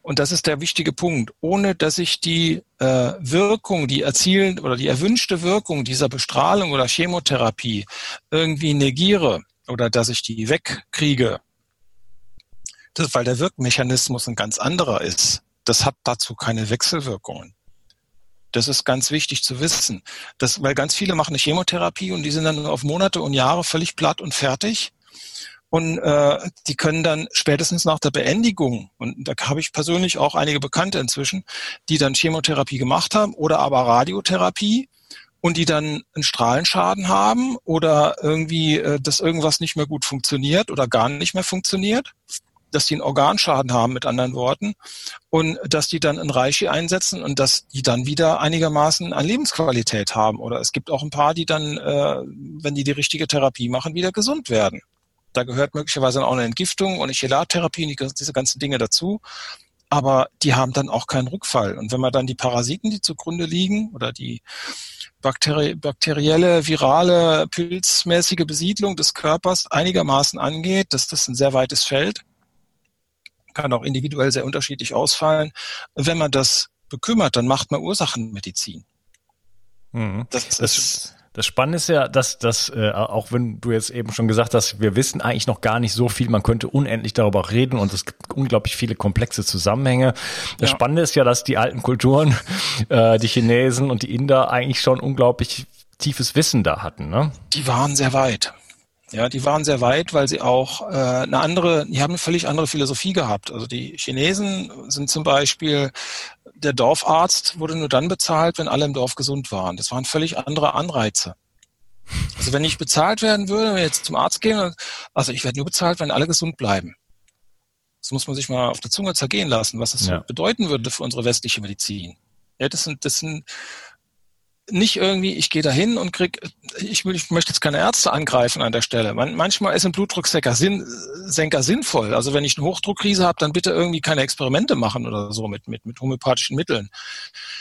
und das ist der wichtige Punkt, ohne dass ich die äh, Wirkung, die erzielen oder die erwünschte Wirkung dieser Bestrahlung oder Chemotherapie irgendwie negiere oder dass ich die wegkriege, das, weil der Wirkmechanismus ein ganz anderer ist. Das hat dazu keine Wechselwirkungen. Das ist ganz wichtig zu wissen. Das, weil ganz viele machen eine Chemotherapie und die sind dann auf Monate und Jahre völlig platt und fertig. Und äh, die können dann spätestens nach der Beendigung, und da habe ich persönlich auch einige Bekannte inzwischen, die dann Chemotherapie gemacht haben oder aber Radiotherapie und die dann einen Strahlenschaden haben oder irgendwie, äh, dass irgendwas nicht mehr gut funktioniert oder gar nicht mehr funktioniert, dass die einen Organschaden haben, mit anderen Worten, und dass die dann ein Reichi einsetzen und dass die dann wieder einigermaßen an Lebensqualität haben. Oder es gibt auch ein paar, die dann, äh, wenn die die richtige Therapie machen, wieder gesund werden. Da gehört möglicherweise auch eine Entgiftung und eine Chelattherapie, diese ganzen Dinge dazu. Aber die haben dann auch keinen Rückfall. Und wenn man dann die Parasiten, die zugrunde liegen, oder die bakteri bakterielle, virale, pilzmäßige Besiedlung des Körpers einigermaßen angeht, dass das ein sehr weites Feld, kann auch individuell sehr unterschiedlich ausfallen. Wenn man das bekümmert, dann macht man Ursachenmedizin. Mhm. Das, das, ist Das Spannende ist ja, dass, dass äh, auch wenn du jetzt eben schon gesagt hast, wir wissen eigentlich noch gar nicht so viel, man könnte unendlich darüber reden und es gibt unglaublich viele komplexe Zusammenhänge. Das ja. Spannende ist ja, dass die alten Kulturen, *laughs* äh, die Chinesen und die Inder eigentlich schon unglaublich tiefes Wissen da hatten. Ne? Die waren sehr weit. Ja, die waren sehr weit, weil sie auch äh, eine andere, die haben eine völlig andere Philosophie gehabt. Also die Chinesen sind zum Beispiel, der Dorfarzt wurde nur dann bezahlt, wenn alle im Dorf gesund waren. Das waren völlig andere Anreize. Also wenn ich bezahlt werden würde, wenn wir jetzt zum Arzt gehen, also ich werde nur bezahlt, wenn alle gesund bleiben. Das muss man sich mal auf der Zunge zergehen lassen, was das ja. bedeuten würde für unsere westliche Medizin. Ja, das sind, das sind nicht irgendwie, ich gehe dahin und krieg, ich, will, ich möchte jetzt keine Ärzte angreifen an der Stelle. Man, manchmal ist ein Blutdrucksenker sinn, Senker sinnvoll. Also wenn ich eine Hochdruckkrise habe, dann bitte irgendwie keine Experimente machen oder so mit, mit, mit homöopathischen Mitteln.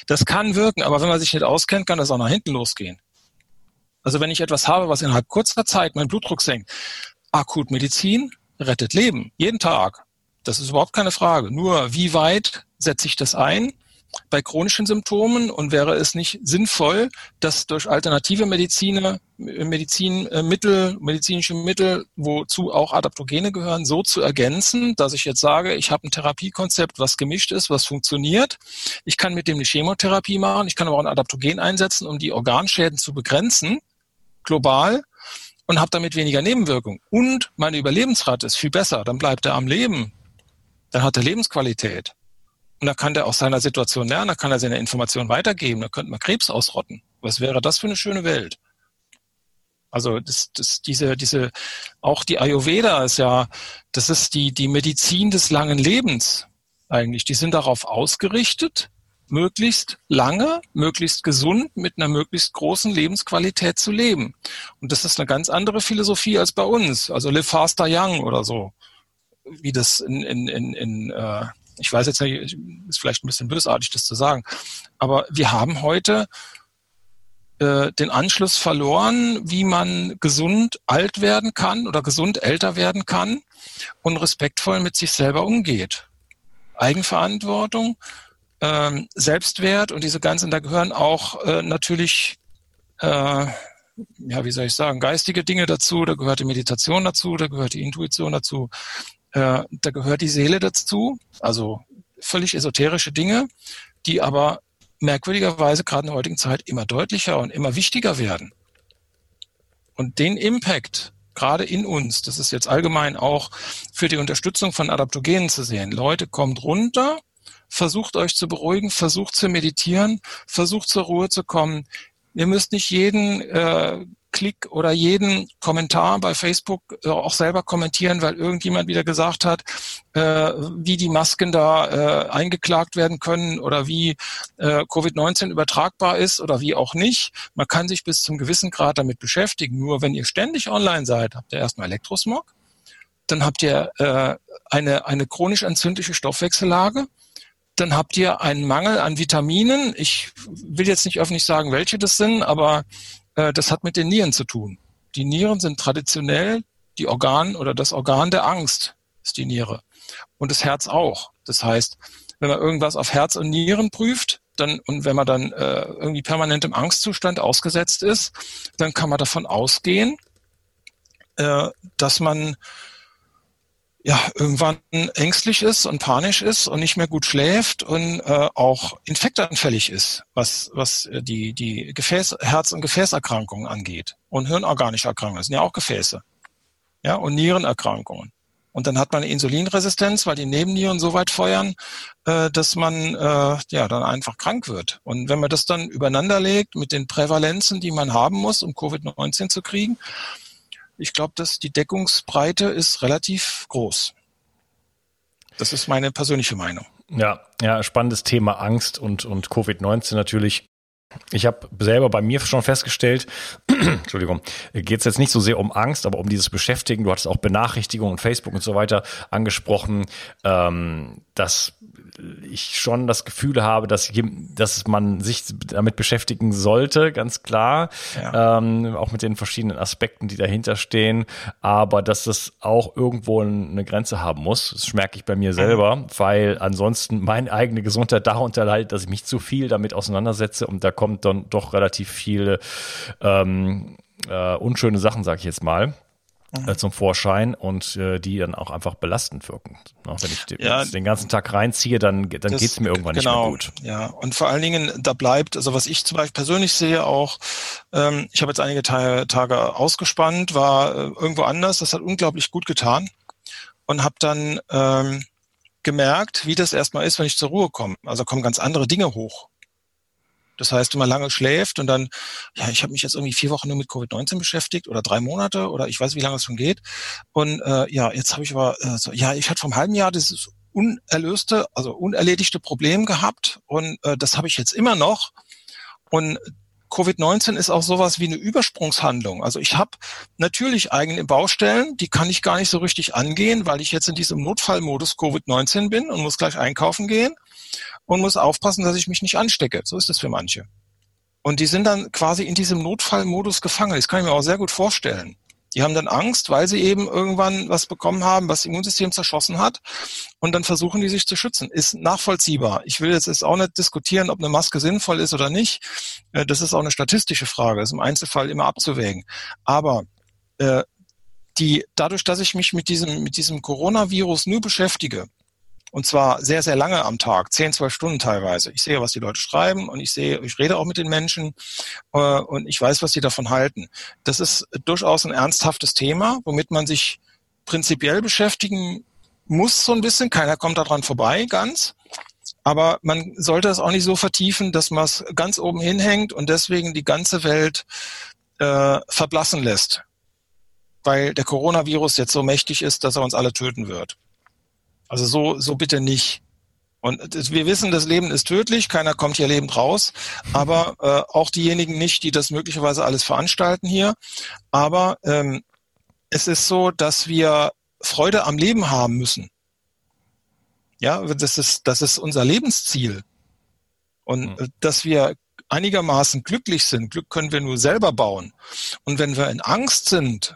Das kann wirken, aber wenn man sich nicht auskennt, kann das auch nach hinten losgehen. Also wenn ich etwas habe, was innerhalb kurzer Zeit meinen Blutdruck senkt, Akutmedizin rettet Leben, jeden Tag. Das ist überhaupt keine Frage. Nur wie weit setze ich das ein? Bei chronischen Symptomen und wäre es nicht sinnvoll, das durch alternative Mediziner, Medizinmittel, medizinische Mittel, wozu auch Adaptogene gehören, so zu ergänzen, dass ich jetzt sage, ich habe ein Therapiekonzept, was gemischt ist, was funktioniert. Ich kann mit dem eine Chemotherapie machen, ich kann aber auch ein Adaptogen einsetzen, um die Organschäden zu begrenzen, global, und habe damit weniger Nebenwirkungen. Und meine Überlebensrate ist viel besser, dann bleibt er am Leben. Dann hat er Lebensqualität. Und da kann der aus seiner Situation lernen, da kann er seine Informationen weitergeben, da könnte man Krebs ausrotten. Was wäre das für eine schöne Welt? Also das, das, diese, diese, auch die Ayurveda ist ja, das ist die, die Medizin des langen Lebens eigentlich. Die sind darauf ausgerichtet, möglichst lange, möglichst gesund, mit einer möglichst großen Lebensqualität zu leben. Und das ist eine ganz andere Philosophie als bei uns. Also live faster young oder so, wie das in, in, in, in äh, ich weiß jetzt nicht, ist vielleicht ein bisschen bösartig, das zu sagen, aber wir haben heute äh, den Anschluss verloren, wie man gesund alt werden kann oder gesund älter werden kann und respektvoll mit sich selber umgeht. Eigenverantwortung, ähm, Selbstwert und diese ganzen, da gehören auch äh, natürlich äh, ja, wie soll ich sagen, geistige Dinge dazu, da gehört die Meditation dazu, da gehört die Intuition dazu, äh, da gehört die Seele dazu, also völlig esoterische Dinge, die aber merkwürdigerweise gerade in der heutigen Zeit immer deutlicher und immer wichtiger werden. Und den Impact gerade in uns, das ist jetzt allgemein auch für die Unterstützung von Adaptogenen zu sehen. Leute, kommt runter, versucht euch zu beruhigen, versucht zu meditieren, versucht zur Ruhe zu kommen. Ihr müsst nicht jeden äh, Klick oder jeden Kommentar bei Facebook äh, auch selber kommentieren, weil irgendjemand wieder gesagt hat, äh, wie die Masken da äh, eingeklagt werden können oder wie äh, Covid-19 übertragbar ist oder wie auch nicht. Man kann sich bis zum gewissen Grad damit beschäftigen. Nur wenn ihr ständig online seid, habt ihr erstmal Elektrosmog, dann habt ihr eine, eine chronisch entzündliche Stoffwechsellage dann habt ihr einen Mangel an Vitaminen. Ich will jetzt nicht öffentlich sagen, welche das sind, aber das hat mit den Nieren zu tun. Die Nieren sind traditionell die Organ oder das Organ der Angst ist die Niere. Und das Herz auch. Das heißt, wenn man irgendwas auf Herz und Nieren prüft, dann, und wenn man dann äh, irgendwie permanent im Angstzustand ausgesetzt ist, dann kann man davon ausgehen, äh, dass man ja, irgendwann ängstlich ist und panisch ist und nicht mehr gut schläft und äh, auch infektanfällig ist, was, was äh, die, die Gefäß, Herz- und Gefäßerkrankungen angeht. Und hirnorganische Erkrankungen, das sind ja auch Gefäße. Ja, und Nierenerkrankungen. Und dann hat man eine Insulinresistenz, weil die Nebennieren so weit feuern, äh, dass man äh, ja dann einfach krank wird. Und wenn man das dann übereinander legt mit den Prävalenzen, die man haben muss, um Covid-19 zu kriegen, ich glaube, dass die Deckungsbreite ist relativ groß. Das ist meine persönliche Meinung. Ja, ja, spannendes Thema Angst und, und Covid-19 natürlich. Ich habe selber bei mir schon festgestellt, *clears throat* Entschuldigung, geht es jetzt nicht so sehr um Angst, aber um dieses Beschäftigen. Du hattest auch Benachrichtigungen und Facebook und so weiter angesprochen, ähm, dass ich schon das Gefühl habe, dass, dass man sich damit beschäftigen sollte, ganz klar, ja. ähm, auch mit den verschiedenen Aspekten, die dahinter stehen, aber dass das auch irgendwo eine Grenze haben muss. Das merke ich bei mir selber, mhm. weil ansonsten meine eigene Gesundheit darunter leidet, dass ich mich zu viel damit auseinandersetze und da kommt dann doch relativ viele ähm, äh, unschöne Sachen, sage ich jetzt mal äh, zum Vorschein und äh, die dann auch einfach belastend wirken. Ne? Wenn ich ja, den ganzen Tag reinziehe, dann, dann geht es mir irgendwann genau, nicht mehr gut. Ja, und vor allen Dingen, da bleibt, also was ich zum Beispiel persönlich sehe auch, ähm, ich habe jetzt einige Tage, Tage ausgespannt, war äh, irgendwo anders, das hat unglaublich gut getan und habe dann ähm, gemerkt, wie das erstmal ist, wenn ich zur Ruhe komme. Also kommen ganz andere Dinge hoch. Das heißt, wenn man lange schläft und dann, ja, ich habe mich jetzt irgendwie vier Wochen nur mit Covid-19 beschäftigt oder drei Monate oder ich weiß, wie lange es schon geht. Und äh, ja, jetzt habe ich aber, äh, so, ja, ich hatte einem halben Jahr dieses unerlöste, also unerledigte Problem gehabt und äh, das habe ich jetzt immer noch. Und Covid-19 ist auch sowas wie eine Übersprungshandlung. Also ich habe natürlich eigene Baustellen, die kann ich gar nicht so richtig angehen, weil ich jetzt in diesem Notfallmodus Covid-19 bin und muss gleich einkaufen gehen und muss aufpassen, dass ich mich nicht anstecke. So ist es für manche. Und die sind dann quasi in diesem Notfallmodus gefangen. Das kann ich mir auch sehr gut vorstellen. Die haben dann Angst, weil sie eben irgendwann was bekommen haben, was das Immunsystem zerschossen hat. Und dann versuchen die sich zu schützen. Ist nachvollziehbar. Ich will jetzt auch nicht diskutieren, ob eine Maske sinnvoll ist oder nicht. Äh, das ist auch eine statistische Frage. Das ist im Einzelfall immer abzuwägen. Aber äh, die, dadurch, dass ich mich mit diesem, mit diesem Coronavirus nur beschäftige, und zwar sehr, sehr lange am Tag, zehn, zwölf Stunden teilweise. Ich sehe, was die Leute schreiben und ich sehe, ich rede auch mit den Menschen äh, und ich weiß, was sie davon halten. Das ist durchaus ein ernsthaftes Thema, womit man sich prinzipiell beschäftigen muss so ein bisschen. Keiner kommt daran vorbei, ganz. Aber man sollte es auch nicht so vertiefen, dass man es ganz oben hinhängt und deswegen die ganze Welt äh, verblassen lässt. Weil der Coronavirus jetzt so mächtig ist, dass er uns alle töten wird. Also so, so bitte nicht. Und wir wissen, das Leben ist tödlich, keiner kommt hier lebend raus, aber äh, auch diejenigen nicht, die das möglicherweise alles veranstalten hier. Aber ähm, es ist so, dass wir Freude am Leben haben müssen. Ja, das ist, das ist unser Lebensziel. Und mhm. dass wir einigermaßen glücklich sind, Glück können wir nur selber bauen. Und wenn wir in Angst sind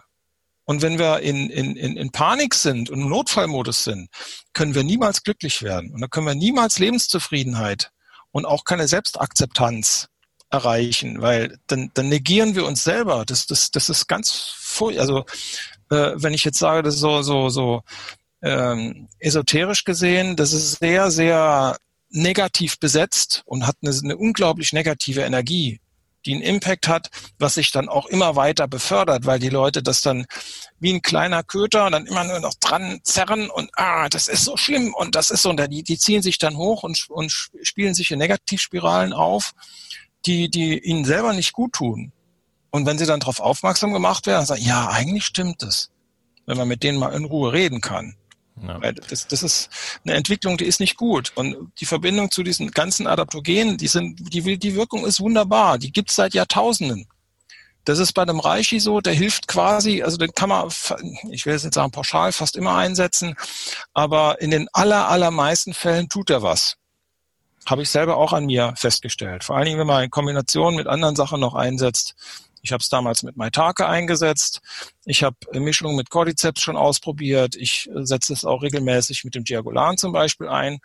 und wenn wir in, in, in, in Panik sind und im Notfallmodus sind, können wir niemals glücklich werden. Und dann können wir niemals Lebenszufriedenheit und auch keine Selbstakzeptanz erreichen, weil dann, dann negieren wir uns selber. Das, das, das ist ganz furchtbar. Also äh, wenn ich jetzt sage, das ist so, so, so ähm, esoterisch gesehen, das ist sehr, sehr negativ besetzt und hat eine, eine unglaublich negative Energie die einen Impact hat, was sich dann auch immer weiter befördert, weil die Leute das dann wie ein kleiner Köter dann immer nur noch dran zerren und ah, das ist so schlimm und das ist so, und die, die ziehen sich dann hoch und, und spielen sich in Negativspiralen auf, die, die ihnen selber nicht gut tun. Und wenn sie dann darauf aufmerksam gemacht werden, sagen, ja, eigentlich stimmt es, wenn man mit denen mal in Ruhe reden kann. Ja. Das, das ist eine Entwicklung, die ist nicht gut. Und die Verbindung zu diesen ganzen Adaptogenen, die sind, die, die Wirkung ist wunderbar. Die gibt es seit Jahrtausenden. Das ist bei einem Reichi so, der hilft quasi, also den kann man, ich will jetzt nicht sagen pauschal, fast immer einsetzen, aber in den aller, allermeisten Fällen tut er was. Habe ich selber auch an mir festgestellt. Vor allen Dingen, wenn man in Kombination mit anderen Sachen noch einsetzt, ich habe es damals mit Maitake eingesetzt. Ich habe Mischung mit Cordyceps schon ausprobiert. Ich äh, setze es auch regelmäßig mit dem Diagolan zum Beispiel ein.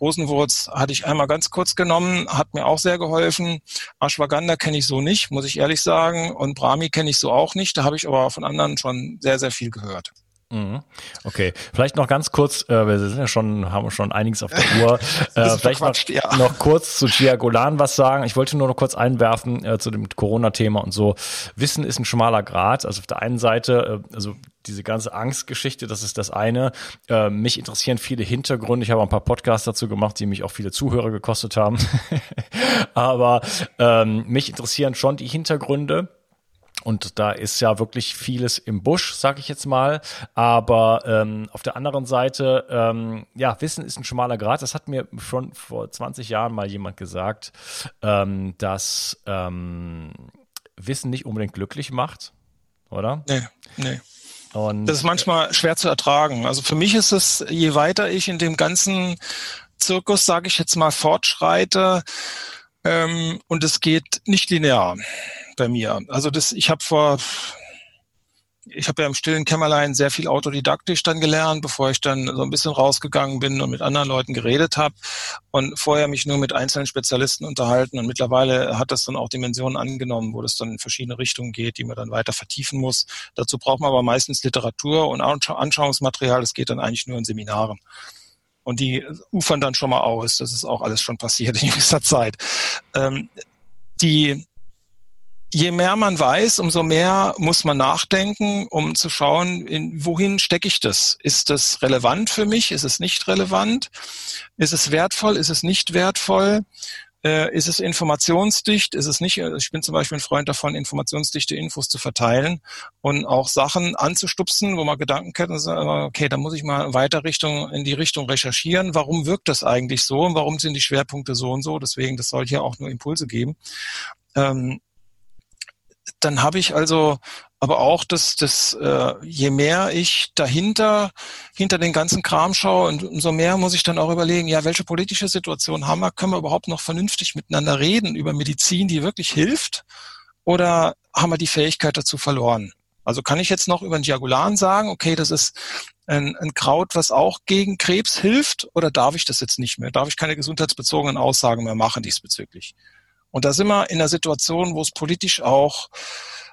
Rosenwurz hatte ich einmal ganz kurz genommen, hat mir auch sehr geholfen. Ashwagandha kenne ich so nicht, muss ich ehrlich sagen. Und Brahmi kenne ich so auch nicht. Da habe ich aber von anderen schon sehr, sehr viel gehört. Mhm. Okay, vielleicht noch ganz kurz, äh, wir sind ja schon, haben schon einiges auf der Uhr. *laughs* Äh, vielleicht noch, ja. noch, kurz zu Giagolan was sagen. Ich wollte nur noch kurz einwerfen äh, zu dem Corona-Thema und so. Wissen ist ein schmaler Grad. Also auf der einen Seite, äh, also diese ganze Angstgeschichte, das ist das eine. Äh, mich interessieren viele Hintergründe. Ich habe ein paar Podcasts dazu gemacht, die mich auch viele Zuhörer gekostet haben. *laughs* Aber ähm, mich interessieren schon die Hintergründe und da ist ja wirklich vieles im Busch, sag ich jetzt mal. Aber ähm, auf der anderen Seite, ähm, ja, Wissen ist ein schmaler Grad. Das hat mir schon vor 20 Jahren mal jemand gesagt, ähm, dass ähm, Wissen nicht unbedingt glücklich macht, oder? Nee, nee. Und das ist manchmal schwer zu ertragen. Also für mich ist es, je weiter ich in dem ganzen Zirkus, sage ich jetzt mal, fortschreite, ähm, und es geht nicht linear bei mir. Also das, ich habe vor ich habe ja im stillen Kämmerlein sehr viel autodidaktisch dann gelernt, bevor ich dann so ein bisschen rausgegangen bin und mit anderen Leuten geredet habe und vorher mich nur mit einzelnen Spezialisten unterhalten und mittlerweile hat das dann auch Dimensionen angenommen, wo das dann in verschiedene Richtungen geht, die man dann weiter vertiefen muss. Dazu braucht man aber meistens Literatur und Anschauungsmaterial, das geht dann eigentlich nur in Seminaren. Und die ufern dann schon mal aus. Das ist auch alles schon passiert in *laughs* gewisser Zeit. Ähm, die je mehr man weiß, umso mehr muss man nachdenken, um zu schauen, in, wohin stecke ich das? Ist das relevant für mich? Ist es nicht relevant? Ist es wertvoll? Ist es nicht wertvoll? Äh, ist es informationsdicht? Ist es nicht? Ich bin zum Beispiel ein Freund davon, informationsdichte Infos zu verteilen und auch Sachen anzustupsen, wo man Gedanken kennt und sagt, okay, da muss ich mal weiter Richtung, in die Richtung recherchieren. Warum wirkt das eigentlich so? Und warum sind die Schwerpunkte so und so? Deswegen, das soll hier auch nur Impulse geben. Ähm, dann habe ich also aber auch, dass dass äh, je mehr ich dahinter hinter den ganzen Kram schaue und umso mehr muss ich dann auch überlegen, ja, welche politische Situation haben wir, können wir überhaupt noch vernünftig miteinander reden über Medizin, die wirklich hilft, oder haben wir die Fähigkeit dazu verloren? Also kann ich jetzt noch über den Diagulan sagen, okay, das ist ein, ein Kraut, was auch gegen Krebs hilft, oder darf ich das jetzt nicht mehr? Darf ich keine gesundheitsbezogenen Aussagen mehr machen diesbezüglich? Und da sind wir in einer Situation, wo es politisch auch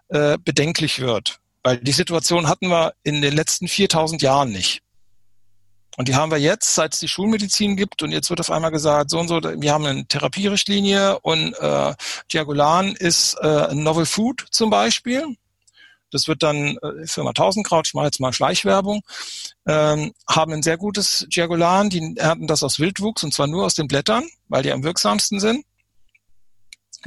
äh, bedenklich wird. Weil die Situation hatten wir in den letzten 4000 Jahren nicht. Und die haben wir jetzt, seit es die Schulmedizin gibt. Und jetzt wird auf einmal gesagt, so und so, wir haben eine Therapierichtlinie und äh, Diagolan ist äh, Novel Food zum Beispiel. Das wird dann äh, Firma Tausendkraut, ich mache jetzt mal Schleichwerbung, ähm, haben ein sehr gutes Diagolan. Die ernten das aus Wildwuchs und zwar nur aus den Blättern, weil die am wirksamsten sind.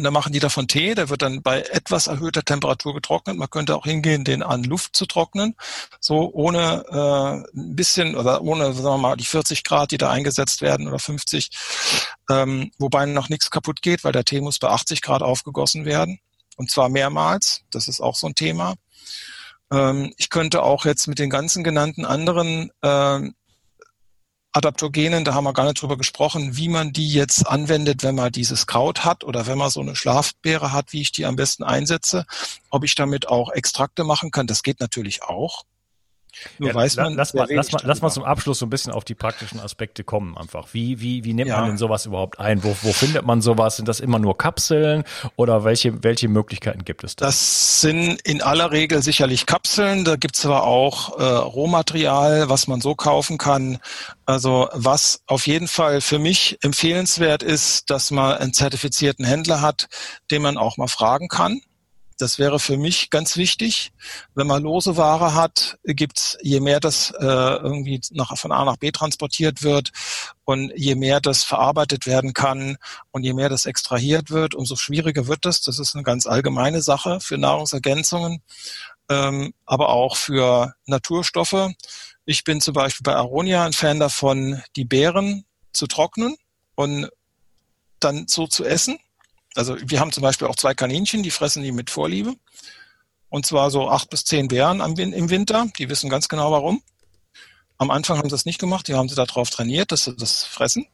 Und dann machen die davon Tee, der wird dann bei etwas erhöhter Temperatur getrocknet. Man könnte auch hingehen, den an Luft zu trocknen, so ohne äh, ein bisschen oder ohne, sagen wir mal, die 40 Grad, die da eingesetzt werden oder 50, ähm, wobei noch nichts kaputt geht, weil der Tee muss bei 80 Grad aufgegossen werden und zwar mehrmals. Das ist auch so ein Thema. Ähm, ich könnte auch jetzt mit den ganzen genannten anderen äh, Adaptogenen, da haben wir gar nicht drüber gesprochen, wie man die jetzt anwendet, wenn man dieses Kraut hat oder wenn man so eine Schlafbeere hat, wie ich die am besten einsetze. Ob ich damit auch Extrakte machen kann, das geht natürlich auch. Nur ja, weiß man, lass mal, lass mal, lass mal zum Abschluss so ein bisschen auf die praktischen Aspekte kommen einfach. Wie, wie, wie nimmt ja. man denn sowas überhaupt ein? Wo, wo findet man sowas? Sind das immer nur Kapseln oder welche, welche Möglichkeiten gibt es da? Das sind in aller Regel sicherlich Kapseln. Da gibt es aber auch äh, Rohmaterial, was man so kaufen kann. Also was auf jeden Fall für mich empfehlenswert ist, dass man einen zertifizierten Händler hat, den man auch mal fragen kann das wäre für mich ganz wichtig. Wenn man lose Ware hat, gibt's je mehr das äh, irgendwie nach, von A nach B transportiert wird und je mehr das verarbeitet werden kann und je mehr das extrahiert wird, umso schwieriger wird das. Das ist eine ganz allgemeine Sache für Nahrungsergänzungen, ähm, aber auch für Naturstoffe. Ich bin zum Beispiel bei Aronia ein Fan davon, die Beeren zu trocknen und dann so zu essen also wir haben zum Beispiel auch zwei Kaninchen, die fressen die mit Vorliebe. Und zwar so acht bis zehn Bären im Winter. Die wissen ganz genau warum. Am Anfang haben sie das nicht gemacht, die haben sie darauf trainiert, dass sie das fressen.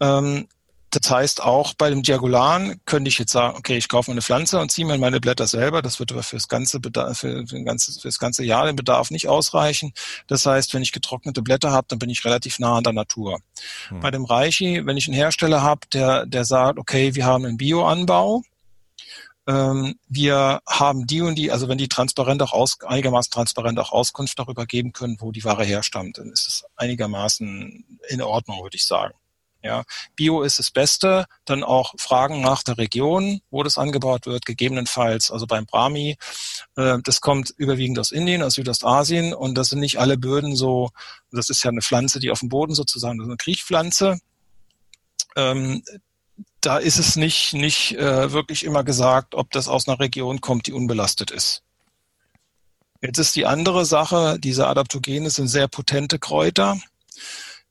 Ähm, das heißt, auch bei dem Diagulan könnte ich jetzt sagen, okay, ich kaufe mir eine Pflanze und ziehe mir meine Blätter selber. Das wird aber fürs ganze, Bedarf, für, für, ganze, für das ganze Jahr den Bedarf nicht ausreichen. Das heißt, wenn ich getrocknete Blätter habe, dann bin ich relativ nah an der Natur. Hm. Bei dem Reichi, wenn ich einen Hersteller habe, der, der sagt, okay, wir haben einen Bioanbau, ähm, wir haben die und die, also wenn die transparent auch aus, einigermaßen transparent auch Auskunft darüber geben können, wo die Ware herstammt, dann ist es einigermaßen in Ordnung, würde ich sagen. Ja, Bio ist das Beste. Dann auch Fragen nach der Region, wo das angebaut wird, gegebenenfalls. Also beim Brahmi, äh, das kommt überwiegend aus Indien, aus Südostasien und das sind nicht alle Böden so. Das ist ja eine Pflanze, die auf dem Boden sozusagen, das ist eine Kriechpflanze. Ähm, da ist es nicht nicht äh, wirklich immer gesagt, ob das aus einer Region kommt, die unbelastet ist. Jetzt ist die andere Sache, diese Adaptogene sind sehr potente Kräuter,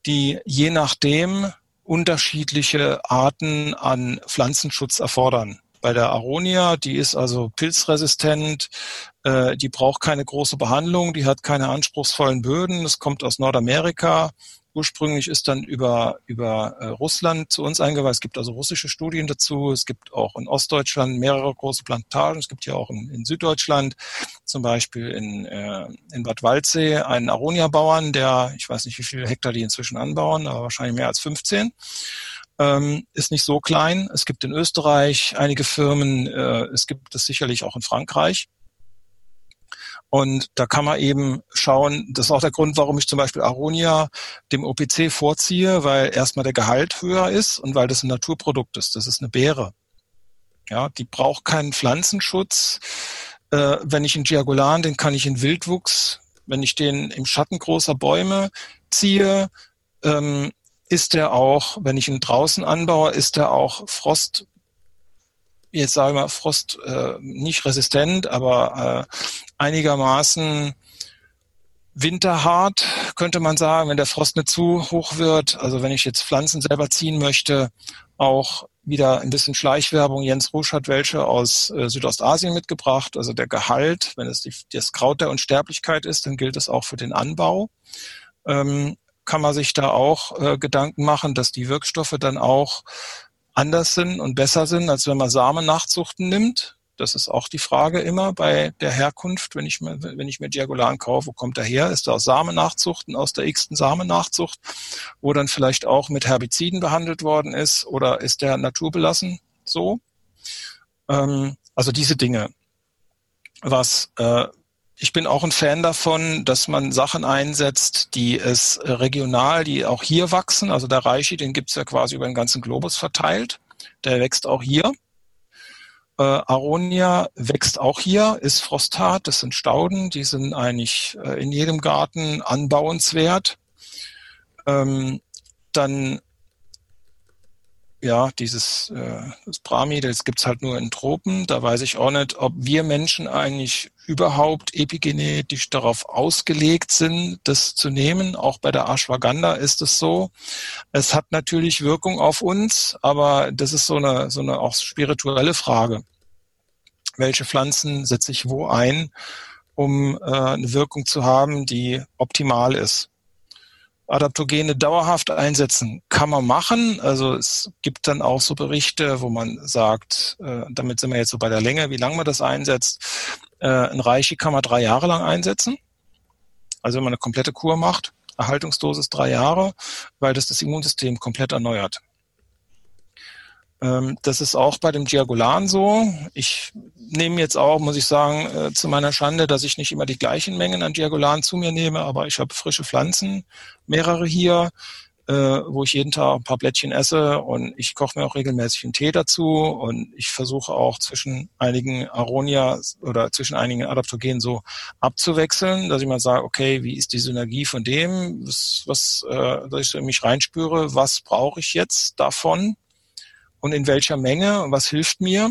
die je nachdem unterschiedliche Arten an Pflanzenschutz erfordern. bei der Aronia, die ist also pilzresistent, äh, die braucht keine große Behandlung, die hat keine anspruchsvollen Böden, es kommt aus Nordamerika, ursprünglich ist dann über, über äh, Russland zu uns eingeweiht. Es gibt also russische Studien dazu. Es gibt auch in Ostdeutschland mehrere große Plantagen. Es gibt ja auch in, in Süddeutschland, zum Beispiel in, äh, in Bad Waldsee, einen Aronia-Bauern, der, ich weiß nicht, wie viele Hektar die inzwischen anbauen, aber wahrscheinlich mehr als 15. Ähm, ist nicht so klein. Es gibt in Österreich einige Firmen, äh, es gibt es sicherlich auch in Frankreich. Und da kann man eben schauen, das ist auch der Grund, warum ich zum Beispiel Aronia dem OPC vorziehe, weil erstmal der Gehalt höher ist und weil das ein Naturprodukt ist. Das ist eine Beere. Ja, die braucht keinen Pflanzenschutz. Äh, wenn ich einen Giagolan, den kann ich in Wildwuchs, wenn ich den im Schatten großer Bäume ziehe, ähm, ist der auch, wenn ich ihn draußen anbaue, ist der auch Frost jetzt sage ich mal, Frost äh, nicht resistent, aber äh, einigermaßen winterhart, könnte man sagen, wenn der Frost nicht zu hoch wird. Also wenn ich jetzt Pflanzen selber ziehen möchte, auch wieder ein bisschen Schleichwerbung. Jens Rusch hat welche aus äh, Südostasien mitgebracht. Also der Gehalt, wenn es die, das Kraut der Unsterblichkeit ist, dann gilt es auch für den Anbau. Ähm, kann man sich da auch äh, Gedanken machen, dass die Wirkstoffe dann auch anders sind und besser sind, als wenn man Samennachzuchten nimmt. Das ist auch die Frage immer bei der Herkunft, wenn ich mir, wenn ich mir Diagolan kaufe, wo kommt er her? Ist er aus Samennachzuchten, aus der x-ten Samennachzucht, wo dann vielleicht auch mit Herbiziden behandelt worden ist oder ist der naturbelassen so? Ähm, also diese Dinge. Was äh, ich bin auch ein Fan davon, dass man Sachen einsetzt, die es regional, die auch hier wachsen. Also der Reichi, den gibt's ja quasi über den ganzen Globus verteilt. Der wächst auch hier. Äh, Aronia wächst auch hier, ist frostat, das sind Stauden, die sind eigentlich äh, in jedem Garten anbauenswert. Ähm, dann ja, dieses äh, das Brahmi, das gibt's halt nur in Tropen. Da weiß ich auch nicht, ob wir Menschen eigentlich überhaupt epigenetisch darauf ausgelegt sind, das zu nehmen. Auch bei der Ashwagandha ist es so. Es hat natürlich Wirkung auf uns, aber das ist so eine, so eine auch spirituelle Frage. Welche Pflanzen setze ich wo ein, um äh, eine Wirkung zu haben, die optimal ist? Adaptogene dauerhaft einsetzen kann man machen. Also es gibt dann auch so Berichte, wo man sagt, äh, damit sind wir jetzt so bei der Länge, wie lange man das einsetzt. Äh, ein Reichi kann man drei Jahre lang einsetzen. Also wenn man eine komplette Kur macht, Erhaltungsdosis drei Jahre, weil das das Immunsystem komplett erneuert. Ähm, das ist auch bei dem Diagolan so. Ich nehme jetzt auch, muss ich sagen, äh, zu meiner Schande, dass ich nicht immer die gleichen Mengen an Diagolan zu mir nehme, aber ich habe frische Pflanzen, mehrere hier, äh, wo ich jeden Tag ein paar Blättchen esse und ich koche mir auch regelmäßig einen Tee dazu und ich versuche auch zwischen einigen Aronia oder zwischen einigen Adaptogenen so abzuwechseln, dass ich mal sage, okay, wie ist die Synergie von dem, was, was äh, dass ich mich reinspüre, was brauche ich jetzt davon und in welcher Menge und was hilft mir.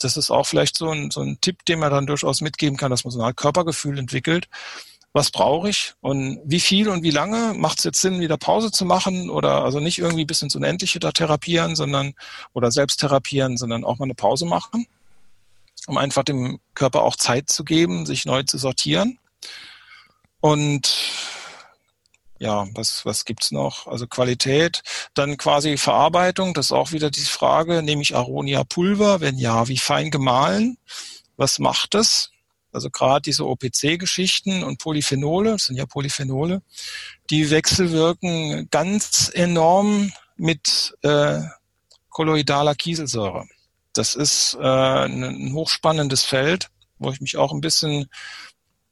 Das ist auch vielleicht so ein, so ein Tipp, den man dann durchaus mitgeben kann, dass man so ein Körpergefühl entwickelt. Was brauche ich und wie viel und wie lange? Macht es jetzt Sinn, wieder Pause zu machen oder also nicht irgendwie bis ins Unendliche da therapieren, sondern oder selbst therapieren, sondern auch mal eine Pause machen, um einfach dem Körper auch Zeit zu geben, sich neu zu sortieren. Und ja, was, was gibt's noch? Also Qualität, dann quasi Verarbeitung, das ist auch wieder die Frage, nehme ich Aronia Pulver? Wenn ja, wie fein gemahlen? Was macht es? Also gerade diese OPC-Geschichten und Polyphenole, das sind ja Polyphenole, die wechselwirken ganz enorm mit äh, kolloidaler Kieselsäure. Das ist äh, ein hochspannendes Feld, wo ich mich auch ein bisschen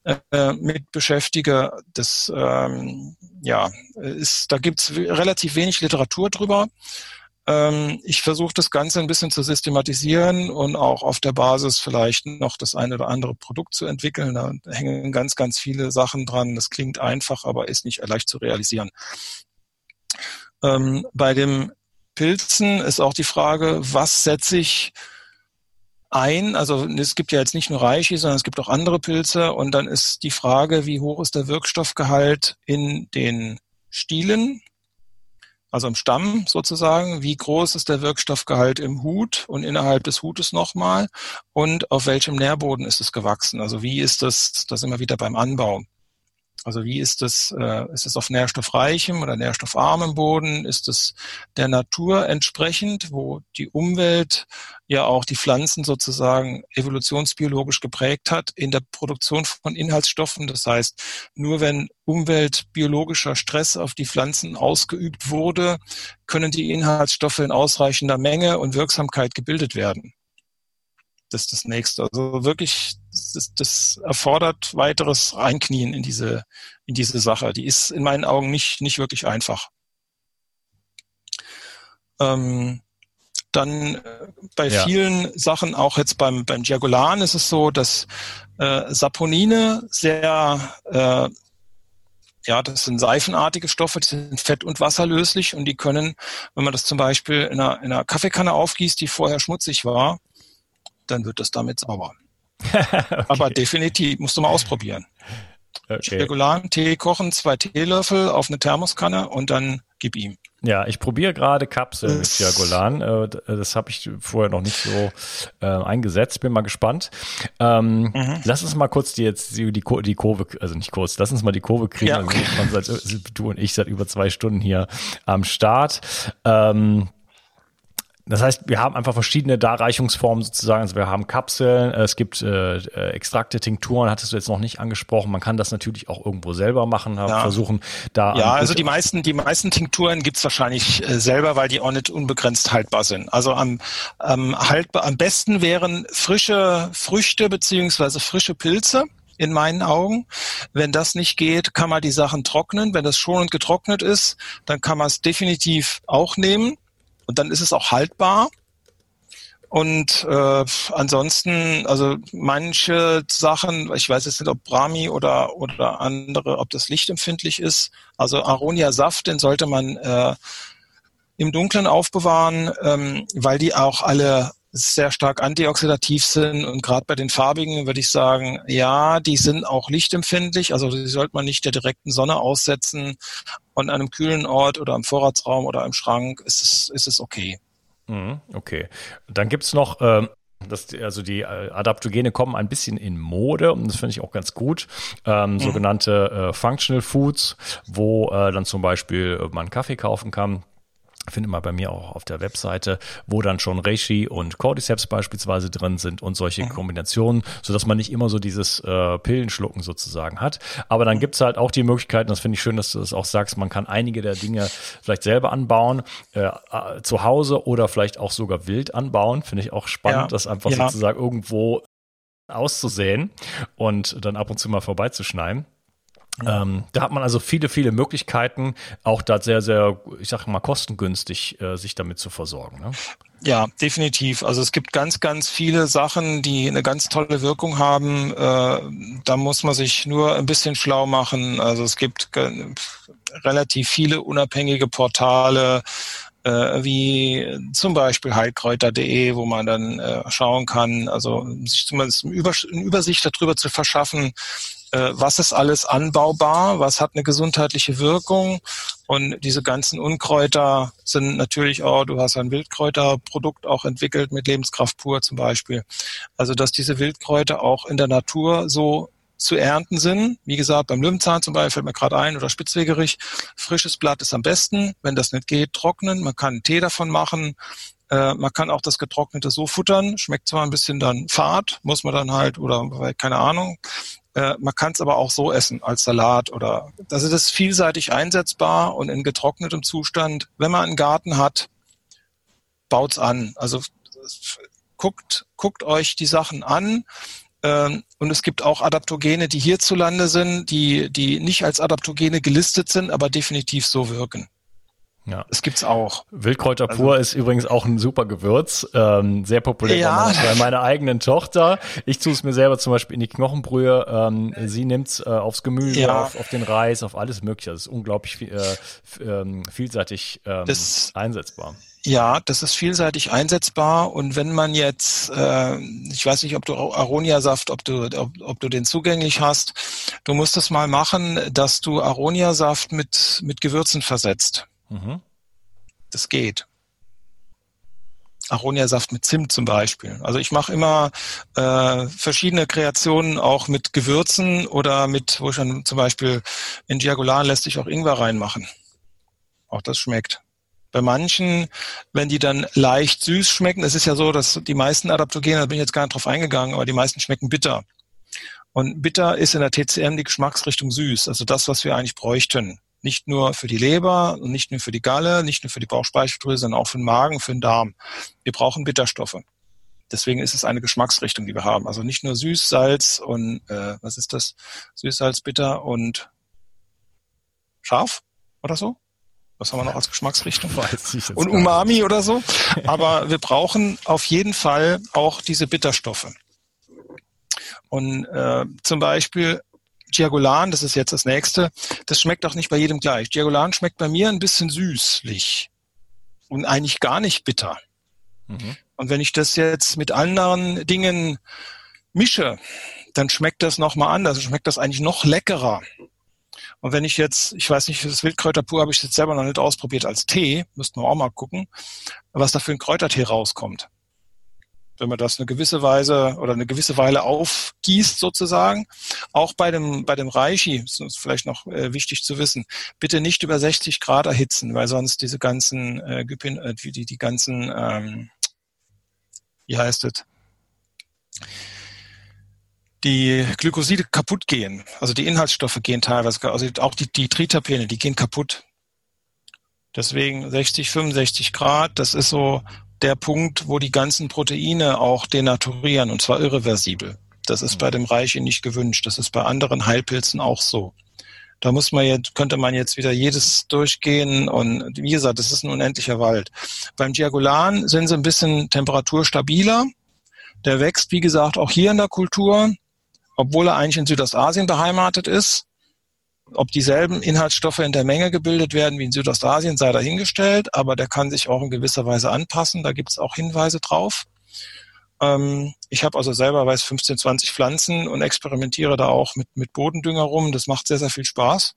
äh, mit beschäftige. Das ähm, ja ist, da gibt's relativ wenig Literatur drüber. Ähm, ich versuche das Ganze ein bisschen zu systematisieren und auch auf der Basis vielleicht noch das eine oder andere Produkt zu entwickeln. Da hängen ganz, ganz viele Sachen dran. Das klingt einfach, aber ist nicht leicht zu realisieren. Ähm, bei dem Pilzen ist auch die Frage, was setze ich ein. Also es gibt ja jetzt nicht nur Reishi, sondern es gibt auch andere Pilze. Und dann ist die Frage, wie hoch ist der Wirkstoffgehalt in den Stielen? Also im Stamm sozusagen, wie groß ist der Wirkstoffgehalt im Hut und innerhalb des Hutes nochmal und auf welchem Nährboden ist es gewachsen. Also wie ist das, das immer wieder beim Anbau. Also wie ist es, äh, ist es auf nährstoffreichem oder nährstoffarmem Boden? Ist es der Natur entsprechend, wo die Umwelt ja auch die Pflanzen sozusagen evolutionsbiologisch geprägt hat in der Produktion von Inhaltsstoffen? Das heißt, nur wenn umweltbiologischer Stress auf die Pflanzen ausgeübt wurde, können die Inhaltsstoffe in ausreichender Menge und Wirksamkeit gebildet werden das ist das nächste. Also wirklich, das, das erfordert weiteres Reinknien in diese, in diese Sache. Die ist in meinen Augen nicht, nicht wirklich einfach. Ähm, dann äh, bei ja. vielen Sachen, auch jetzt beim, beim Diagolan ist es so, dass äh, Saponine sehr, äh, ja, das sind seifenartige Stoffe, die sind fett- und wasserlöslich und die können, wenn man das zum Beispiel in einer, in einer Kaffeekanne aufgießt, die vorher schmutzig war, dann wird das damit sauber. *laughs* okay. Aber definitiv, musst du mal ausprobieren. Okay. Regularen Tee kochen, zwei Teelöffel auf eine Thermoskanne und dann gib ihm. Ja, ich probiere gerade Kapseln mit Diagolan. Äh, das habe ich vorher noch nicht so äh, eingesetzt. Bin mal gespannt. Ähm, mhm. Lass uns mal kurz die jetzt die, die Kurve, also nicht kurz, lass uns mal die Kurve kriegen. Ja, okay. also, du und ich seit über zwei Stunden hier am Start. Ähm, das heißt, wir haben einfach verschiedene Darreichungsformen sozusagen. Also wir haben Kapseln, es gibt äh, äh, Extrakte, Tinkturen, hattest du jetzt noch nicht angesprochen. Man kann das natürlich auch irgendwo selber machen, ja. versuchen da. Ja, also die meisten, die meisten Tinkturen gibt's wahrscheinlich äh, selber, weil die auch nicht unbegrenzt haltbar sind. Also am, ähm, haltbar, am besten wären frische Früchte beziehungsweise frische Pilze in meinen Augen. Wenn das nicht geht, kann man die Sachen trocknen. Wenn das schonend getrocknet ist, dann kann man es definitiv auch nehmen. Und dann ist es auch haltbar. Und äh, ansonsten, also manche Sachen, ich weiß jetzt nicht, ob Brahmi oder, oder andere, ob das lichtempfindlich ist. Also Aronia-Saft, den sollte man äh, im Dunkeln aufbewahren, ähm, weil die auch alle sehr stark antioxidativ sind und gerade bei den farbigen würde ich sagen, ja, die sind auch lichtempfindlich, also die sollte man nicht der direkten Sonne aussetzen und an einem kühlen Ort oder im Vorratsraum oder im Schrank ist es, ist es okay. Mhm, okay. Dann gibt's noch ähm das, also die äh, Adaptogene kommen ein bisschen in Mode und das finde ich auch ganz gut. Ähm, mhm. Sogenannte äh, Functional Foods, wo äh, dann zum Beispiel man Kaffee kaufen kann findet man bei mir auch auf der Webseite, wo dann schon Reishi und Cordyceps beispielsweise drin sind und solche mhm. Kombinationen, so dass man nicht immer so dieses äh, Pillenschlucken sozusagen hat. Aber dann mhm. gibt's halt auch die Möglichkeit, und das finde ich schön, dass du das auch sagst, man kann einige der Dinge vielleicht selber anbauen, äh, äh zu Hause oder vielleicht auch sogar wild anbauen. Finde ich auch spannend, ja. das einfach ja. sozusagen irgendwo auszusehen und dann ab und zu mal vorbeizuschneiden. Ähm, da hat man also viele, viele Möglichkeiten, auch da sehr, sehr, ich sage mal, kostengünstig äh, sich damit zu versorgen. Ne? Ja, definitiv. Also es gibt ganz, ganz viele Sachen, die eine ganz tolle Wirkung haben. Äh, da muss man sich nur ein bisschen schlau machen. Also es gibt relativ viele unabhängige Portale, äh, wie zum Beispiel heilkräuter.de, wo man dann äh, schauen kann, also sich zumindest eine Übersicht darüber zu verschaffen, äh, was ist alles anbaubar, was hat eine gesundheitliche Wirkung. Und diese ganzen Unkräuter sind natürlich auch, du hast ein Wildkräuterprodukt auch entwickelt mit Lebenskraft pur zum Beispiel. Also dass diese Wildkräuter auch in der Natur so zu ernten sind. Wie gesagt, beim Löwenzahn zum Beispiel fällt mir gerade ein oder Spitzwegerich. Frisches Blatt ist am besten. Wenn das nicht geht, trocknen. Man kann einen Tee davon machen. Äh, man kann auch das Getrocknete so futtern. Schmeckt zwar ein bisschen dann fad, muss man dann halt, oder keine Ahnung. Äh, man kann es aber auch so essen als Salat oder also das ist vielseitig einsetzbar und in getrocknetem Zustand. Wenn man einen Garten hat, baut's an. Also guckt, guckt euch die Sachen an. Ähm, und es gibt auch Adaptogene, die hierzulande sind, die, die nicht als Adaptogene gelistet sind, aber definitiv so wirken. Ja. Das gibt's auch. Wildkräuter also, pur ist übrigens auch ein super Gewürz, ähm, sehr populär ja. bei, meiner eigenen Tochter. Ich tue es mir selber zum Beispiel in die Knochenbrühe. Ähm, sie nimmt's äh, aufs Gemüse, ja. auf, auf, den Reis, auf alles Mögliche. Das ist unglaublich viel, äh, ähm, vielseitig ähm, das, einsetzbar. Ja, das ist vielseitig einsetzbar und wenn man jetzt, äh, ich weiß nicht, ob du Aronia-Saft, ob du, ob, ob, du den zugänglich hast, du musst es mal machen, dass du Aronia-Saft mit, mit Gewürzen versetzt. Mhm. Das geht. Aronia-Saft mit Zimt zum Beispiel. Also ich mache immer äh, verschiedene Kreationen auch mit Gewürzen oder mit, wo ich dann zum Beispiel in Diagolan lässt sich auch Ingwer reinmachen. Auch das schmeckt. Bei manchen, wenn die dann leicht süß schmecken, es ist ja so, dass die meisten Adaptogene, da bin ich jetzt gar nicht drauf eingegangen, aber die meisten schmecken bitter. Und bitter ist in der TCM die Geschmacksrichtung süß, also das, was wir eigentlich bräuchten. Nicht nur für die Leber nicht nur für die Galle, nicht nur für die Bauchspeicheldrüse, sondern auch für den Magen, für den Darm. Wir brauchen Bitterstoffe. Deswegen ist es eine Geschmacksrichtung, die wir haben. Also nicht nur süß, Salz und äh, was ist das? Süß, Salz, bitter und scharf oder so? Was haben wir noch als Geschmacksrichtung? *laughs* Und Umami oder so. Aber wir brauchen auf jeden Fall auch diese Bitterstoffe. Und äh, zum Beispiel Diagolan, das ist jetzt das nächste, das schmeckt auch nicht bei jedem gleich. Diagolan schmeckt bei mir ein bisschen süßlich und eigentlich gar nicht bitter. Mhm. Und wenn ich das jetzt mit anderen Dingen mische, dann schmeckt das nochmal anders. Schmeckt das eigentlich noch leckerer. Und wenn ich jetzt, ich weiß nicht, das Wildkräuterpur habe ich jetzt selber noch nicht ausprobiert als Tee, müssten wir auch mal gucken, was da für ein Kräutertee rauskommt. Wenn man das eine gewisse Weise oder eine gewisse Weile aufgießt sozusagen. Auch bei dem, bei dem Reishi, das ist vielleicht noch äh, wichtig zu wissen, bitte nicht über 60 Grad erhitzen, weil sonst diese ganzen, äh, äh die, die, ganzen, ähm, wie heißt es, die Glykoside kaputt gehen. Also die Inhaltsstoffe gehen teilweise, also auch die, die Triterpene, die gehen kaputt. Deswegen 60, 65 Grad, das ist so der Punkt, wo die ganzen Proteine auch denaturieren und zwar irreversibel. Das ist bei dem Reiche nicht gewünscht. Das ist bei anderen Heilpilzen auch so. Da muss man jetzt, könnte man jetzt wieder jedes durchgehen und wie gesagt, das ist ein unendlicher Wald. Beim Diagolan sind sie ein bisschen temperaturstabiler. Der wächst, wie gesagt, auch hier in der Kultur obwohl er eigentlich in Südostasien beheimatet ist. Ob dieselben Inhaltsstoffe in der Menge gebildet werden wie in Südostasien, sei dahingestellt, aber der kann sich auch in gewisser Weise anpassen. Da gibt es auch Hinweise drauf. Ähm, ich habe also selber weiß 15, 20 Pflanzen und experimentiere da auch mit, mit Bodendünger rum. Das macht sehr, sehr viel Spaß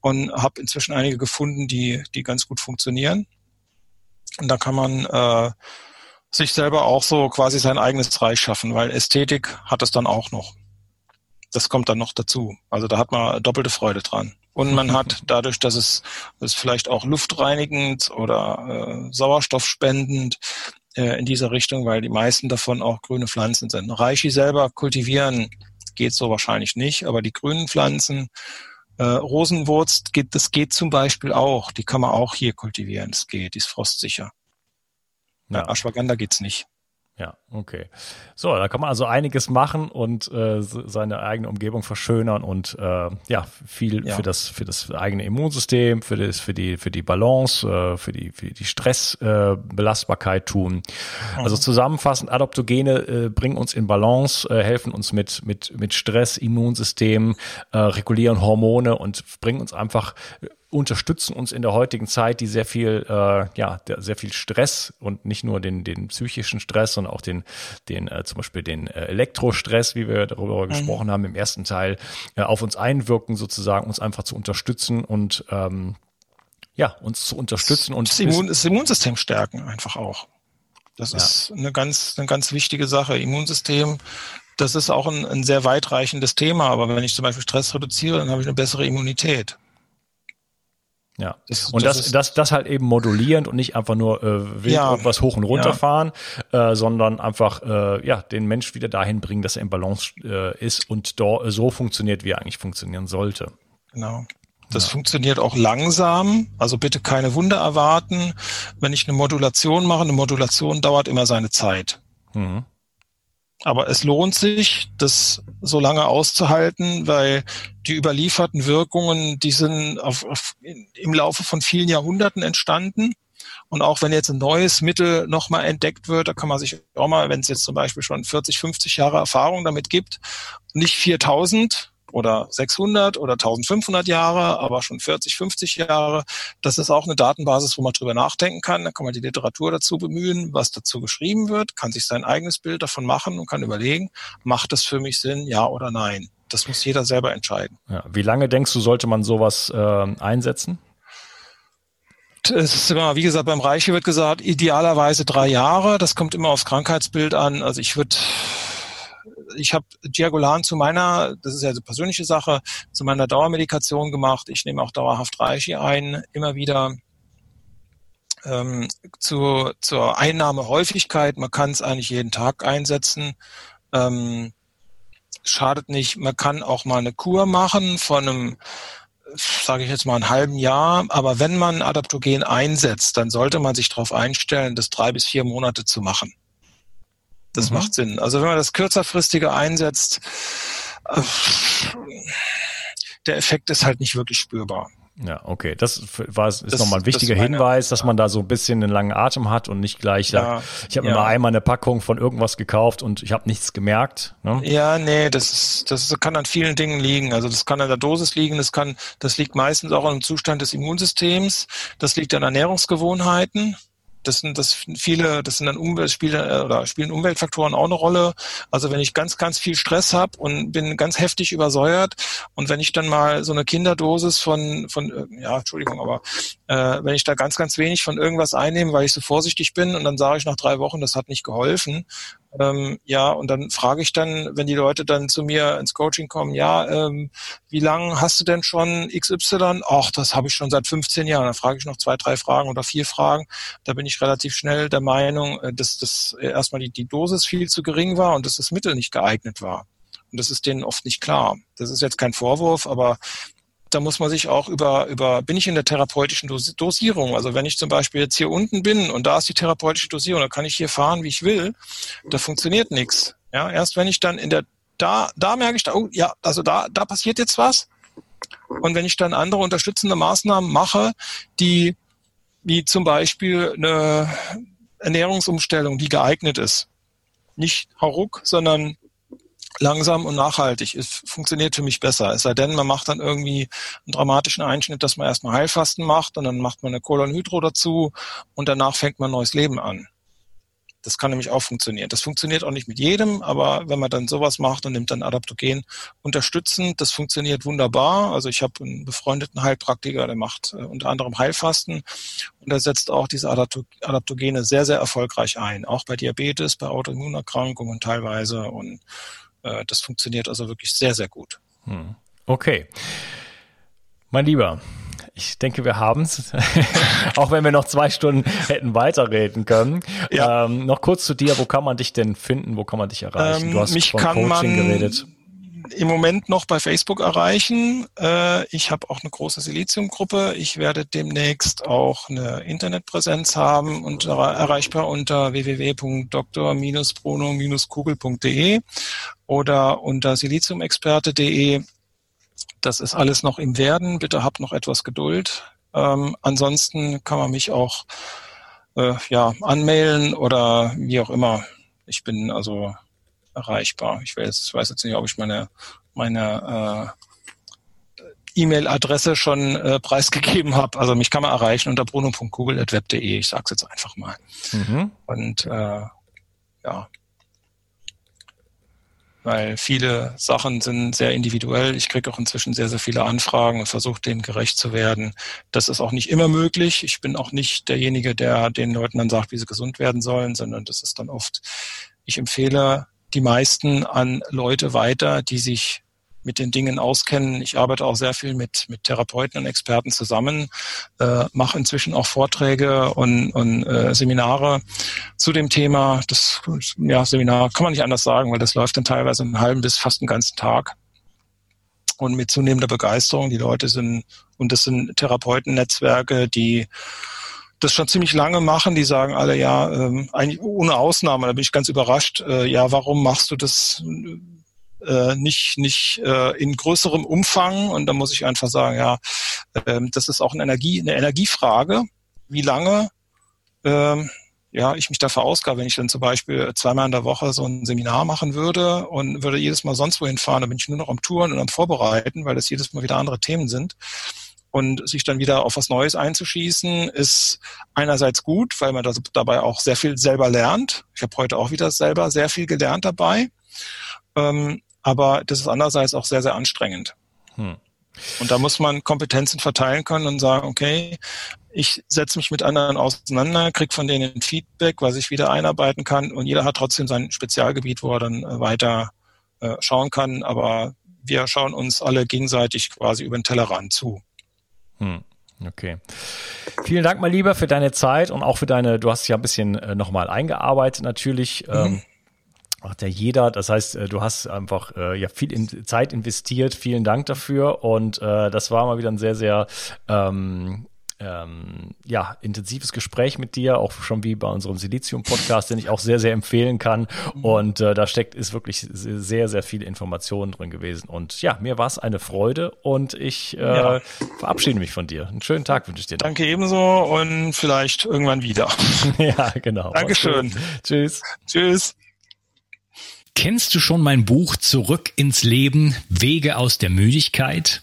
und habe inzwischen einige gefunden, die, die ganz gut funktionieren. Und da kann man äh, sich selber auch so quasi sein eigenes Reich schaffen, weil Ästhetik hat es dann auch noch das kommt dann noch dazu. Also da hat man doppelte Freude dran. Und man hat *laughs* dadurch, dass es, es vielleicht auch luftreinigend oder äh, sauerstoffspendend äh, in dieser Richtung, weil die meisten davon auch grüne Pflanzen sind. Reishi selber kultivieren geht so wahrscheinlich nicht, aber die grünen Pflanzen, äh, Rosenwurz, geht, das geht zum Beispiel auch. Die kann man auch hier kultivieren. Das geht, die ist frostsicher. Ja. Bei Ashwagandha geht's nicht. Ja, okay. So, da kann man also einiges machen und äh, seine eigene Umgebung verschönern und äh, ja, viel ja. für das für das eigene Immunsystem, für das für die für die Balance, äh, für die für die Stressbelastbarkeit äh, tun. Mhm. Also zusammenfassend Adaptogene äh, bringen uns in Balance, äh, helfen uns mit mit mit Stress, Immunsystem, äh, regulieren Hormone und bringen uns einfach unterstützen uns in der heutigen Zeit, die sehr viel, äh, ja, sehr viel Stress und nicht nur den, den psychischen Stress, sondern auch den, den äh, zum Beispiel den äh, Elektrostress, wie wir darüber mhm. gesprochen haben im ersten Teil, äh, auf uns einwirken, sozusagen uns einfach zu unterstützen und ähm, ja, uns zu unterstützen und das, Immun, das Immunsystem stärken einfach auch. Das ja. ist eine ganz, eine ganz wichtige Sache. Immunsystem das ist auch ein, ein sehr weitreichendes Thema, aber wenn ich zum Beispiel Stress reduziere, dann habe ich eine bessere Immunität. Ja, das, und das, das, das, das halt eben modulierend und nicht einfach nur äh, wild ja. irgendwas hoch und runter ja. fahren, äh, sondern einfach äh, ja den Mensch wieder dahin bringen, dass er im Balance äh, ist und do, so funktioniert, wie er eigentlich funktionieren sollte. Genau. Das ja. funktioniert auch langsam, also bitte keine Wunder erwarten. Wenn ich eine Modulation mache, eine Modulation dauert immer seine Zeit. Mhm. Aber es lohnt sich, das so lange auszuhalten, weil die überlieferten Wirkungen, die sind auf, auf, im Laufe von vielen Jahrhunderten entstanden. Und auch wenn jetzt ein neues Mittel nochmal entdeckt wird, da kann man sich auch mal, wenn es jetzt zum Beispiel schon 40, 50 Jahre Erfahrung damit gibt, nicht 4000, oder 600 oder 1500 Jahre, aber schon 40, 50 Jahre. Das ist auch eine Datenbasis, wo man drüber nachdenken kann. Da kann man die Literatur dazu bemühen, was dazu geschrieben wird, kann sich sein eigenes Bild davon machen und kann überlegen, macht das für mich Sinn, ja oder nein. Das muss jeder selber entscheiden. Ja, wie lange denkst du, sollte man sowas äh, einsetzen? Es ist immer, wie gesagt, beim Reiche wird gesagt, idealerweise drei Jahre. Das kommt immer aufs Krankheitsbild an. Also ich würde ich habe Diagolan zu meiner, das ist ja eine persönliche Sache, zu meiner Dauermedikation gemacht. Ich nehme auch dauerhaft Reichi ein, immer wieder ähm, zu, zur Einnahmehäufigkeit. Man kann es eigentlich jeden Tag einsetzen. Ähm, schadet nicht. Man kann auch mal eine Kur machen von einem sage ich jetzt mal, einen halben Jahr. Aber wenn man Adaptogen einsetzt, dann sollte man sich darauf einstellen, das drei bis vier Monate zu machen. Das mhm. macht Sinn. Also wenn man das kürzerfristige einsetzt, äh, der Effekt ist halt nicht wirklich spürbar. Ja, okay. Das war ist das, nochmal ein wichtiger meine, Hinweis, dass man da so ein bisschen einen langen Atem hat und nicht gleich sagt, ich habe ja. mir mal einmal eine Packung von irgendwas gekauft und ich habe nichts gemerkt. Ne? Ja, nee, das ist, das kann an vielen Dingen liegen. Also das kann an der Dosis liegen, das kann, das liegt meistens auch am Zustand des Immunsystems, das liegt an Ernährungsgewohnheiten das sind das viele, das sind dann Umwelt, spielen, äh, oder spielen Umweltfaktoren auch eine Rolle. Also wenn ich ganz, ganz viel Stress habe und bin ganz heftig übersäuert und wenn ich dann mal so eine Kinderdosis von, von äh, ja, Entschuldigung, aber äh, wenn ich da ganz, ganz wenig von irgendwas einnehme, weil ich so vorsichtig bin und dann sage ich nach drei Wochen, das hat nicht geholfen, ähm, ja, und dann frage ich dann, wenn die Leute dann zu mir ins Coaching kommen, ja, ähm, wie lange hast du denn schon XY? Ach, das habe ich schon seit 15 Jahren. Dann frage ich noch zwei, drei Fragen oder vier Fragen. Da bin ich relativ schnell der Meinung, äh, dass das erstmal die, die Dosis viel zu gering war und dass das Mittel nicht geeignet war. Und das ist denen oft nicht klar. Das ist jetzt kein Vorwurf, aber da muss man sich auch über, über, bin ich in der therapeutischen Dosierung? Also wenn ich zum Beispiel jetzt hier unten bin und da ist die therapeutische Dosierung, dann kann ich hier fahren, wie ich will, da funktioniert nichts. Ja, erst wenn ich dann in der, da, da merke ich, da, oh, ja, also da, da passiert jetzt was. Und wenn ich dann andere unterstützende Maßnahmen mache, die, wie zum Beispiel eine Ernährungsumstellung, die geeignet ist, nicht hauruck, sondern langsam und nachhaltig ist, funktioniert für mich besser. Es sei denn, man macht dann irgendwie einen dramatischen Einschnitt, dass man erstmal Heilfasten macht und dann macht man eine Kolonhydro dazu und danach fängt man ein neues Leben an. Das kann nämlich auch funktionieren. Das funktioniert auch nicht mit jedem, aber wenn man dann sowas macht und nimmt dann Adaptogen unterstützend, das funktioniert wunderbar. Also ich habe einen befreundeten Heilpraktiker, der macht äh, unter anderem Heilfasten und er setzt auch diese Adaptogene sehr, sehr erfolgreich ein. Auch bei Diabetes, bei Autoimmunerkrankungen teilweise und äh, das funktioniert also wirklich sehr, sehr gut. Hm. Okay. Mein Lieber, ich denke, wir haben es. *laughs* Auch wenn wir noch zwei Stunden hätten weiterreden können. Ja. Ähm, noch kurz zu dir, wo kann man dich denn finden? Wo kann man dich erreichen? Ähm, du hast mich von Coaching man geredet. Im Moment noch bei Facebook erreichen. Äh, ich habe auch eine große Siliziumgruppe. Ich werde demnächst auch eine Internetpräsenz haben und erreichbar unter www.dr-bruno-kugel.de oder unter siliziumexperte.de. Das ist alles noch im Werden. Bitte habt noch etwas Geduld. Ähm, ansonsten kann man mich auch äh, ja, anmailen oder wie auch immer. Ich bin also erreichbar. Ich weiß, weiß jetzt nicht, ob ich meine, meine äh, E-Mail-Adresse schon äh, preisgegeben habe. Also mich kann man erreichen unter bruno.kugel.web.de. Ich sage es jetzt einfach mal. Mhm. Und äh, ja, weil viele Sachen sind sehr individuell. Ich kriege auch inzwischen sehr, sehr viele Anfragen und versuche denen gerecht zu werden. Das ist auch nicht immer möglich. Ich bin auch nicht derjenige, der den Leuten dann sagt, wie sie gesund werden sollen, sondern das ist dann oft, ich empfehle die meisten an Leute weiter, die sich mit den Dingen auskennen. Ich arbeite auch sehr viel mit, mit Therapeuten und Experten zusammen, äh, mache inzwischen auch Vorträge und, und äh, Seminare zu dem Thema. Das ja, Seminar kann man nicht anders sagen, weil das läuft dann teilweise einen halben bis fast einen ganzen Tag. Und mit zunehmender Begeisterung. Die Leute sind, und das sind Therapeutennetzwerke, die das schon ziemlich lange machen. Die sagen alle, ja, ähm, eigentlich ohne Ausnahme, da bin ich ganz überrascht, äh, ja, warum machst du das äh, nicht, nicht äh, in größerem Umfang. Und da muss ich einfach sagen, ja, äh, das ist auch eine, Energie, eine Energiefrage. Wie lange äh, ja, ich mich da verausgabe, wenn ich dann zum Beispiel zweimal in der Woche so ein Seminar machen würde und würde jedes Mal sonst wohin fahren, dann bin ich nur noch am Touren und am Vorbereiten, weil das jedes Mal wieder andere Themen sind. Und sich dann wieder auf was Neues einzuschießen, ist einerseits gut, weil man das dabei auch sehr viel selber lernt. Ich habe heute auch wieder selber sehr viel gelernt dabei. Ähm, aber das ist andererseits auch sehr, sehr anstrengend. Hm. Und da muss man Kompetenzen verteilen können und sagen, okay, ich setze mich mit anderen auseinander, kriege von denen Feedback, was ich wieder einarbeiten kann und jeder hat trotzdem sein Spezialgebiet, wo er dann äh, weiter äh, schauen kann, aber wir schauen uns alle gegenseitig quasi über den Tellerrand zu. Hm. Okay. Vielen Dank mal lieber für deine Zeit und auch für deine, du hast ja ein bisschen äh, nochmal eingearbeitet natürlich. Mhm. Ähm, macht ja jeder. Das heißt, äh, du hast einfach äh, ja viel in Zeit investiert. Vielen Dank dafür. Und äh, das war mal wieder ein sehr, sehr ähm, ähm, ja, intensives Gespräch mit dir, auch schon wie bei unserem Silizium-Podcast, den ich auch sehr, sehr empfehlen kann. Und äh, da steckt, ist wirklich sehr, sehr viel Information drin gewesen. Und ja, mir war es eine Freude und ich äh, ja. verabschiede mich von dir. Einen schönen Tag wünsche ich dir. Danke ebenso und vielleicht irgendwann wieder. *laughs* ja, genau. Dankeschön. Tschüss. Tschüss. Kennst du schon mein Buch Zurück ins Leben, Wege aus der Müdigkeit?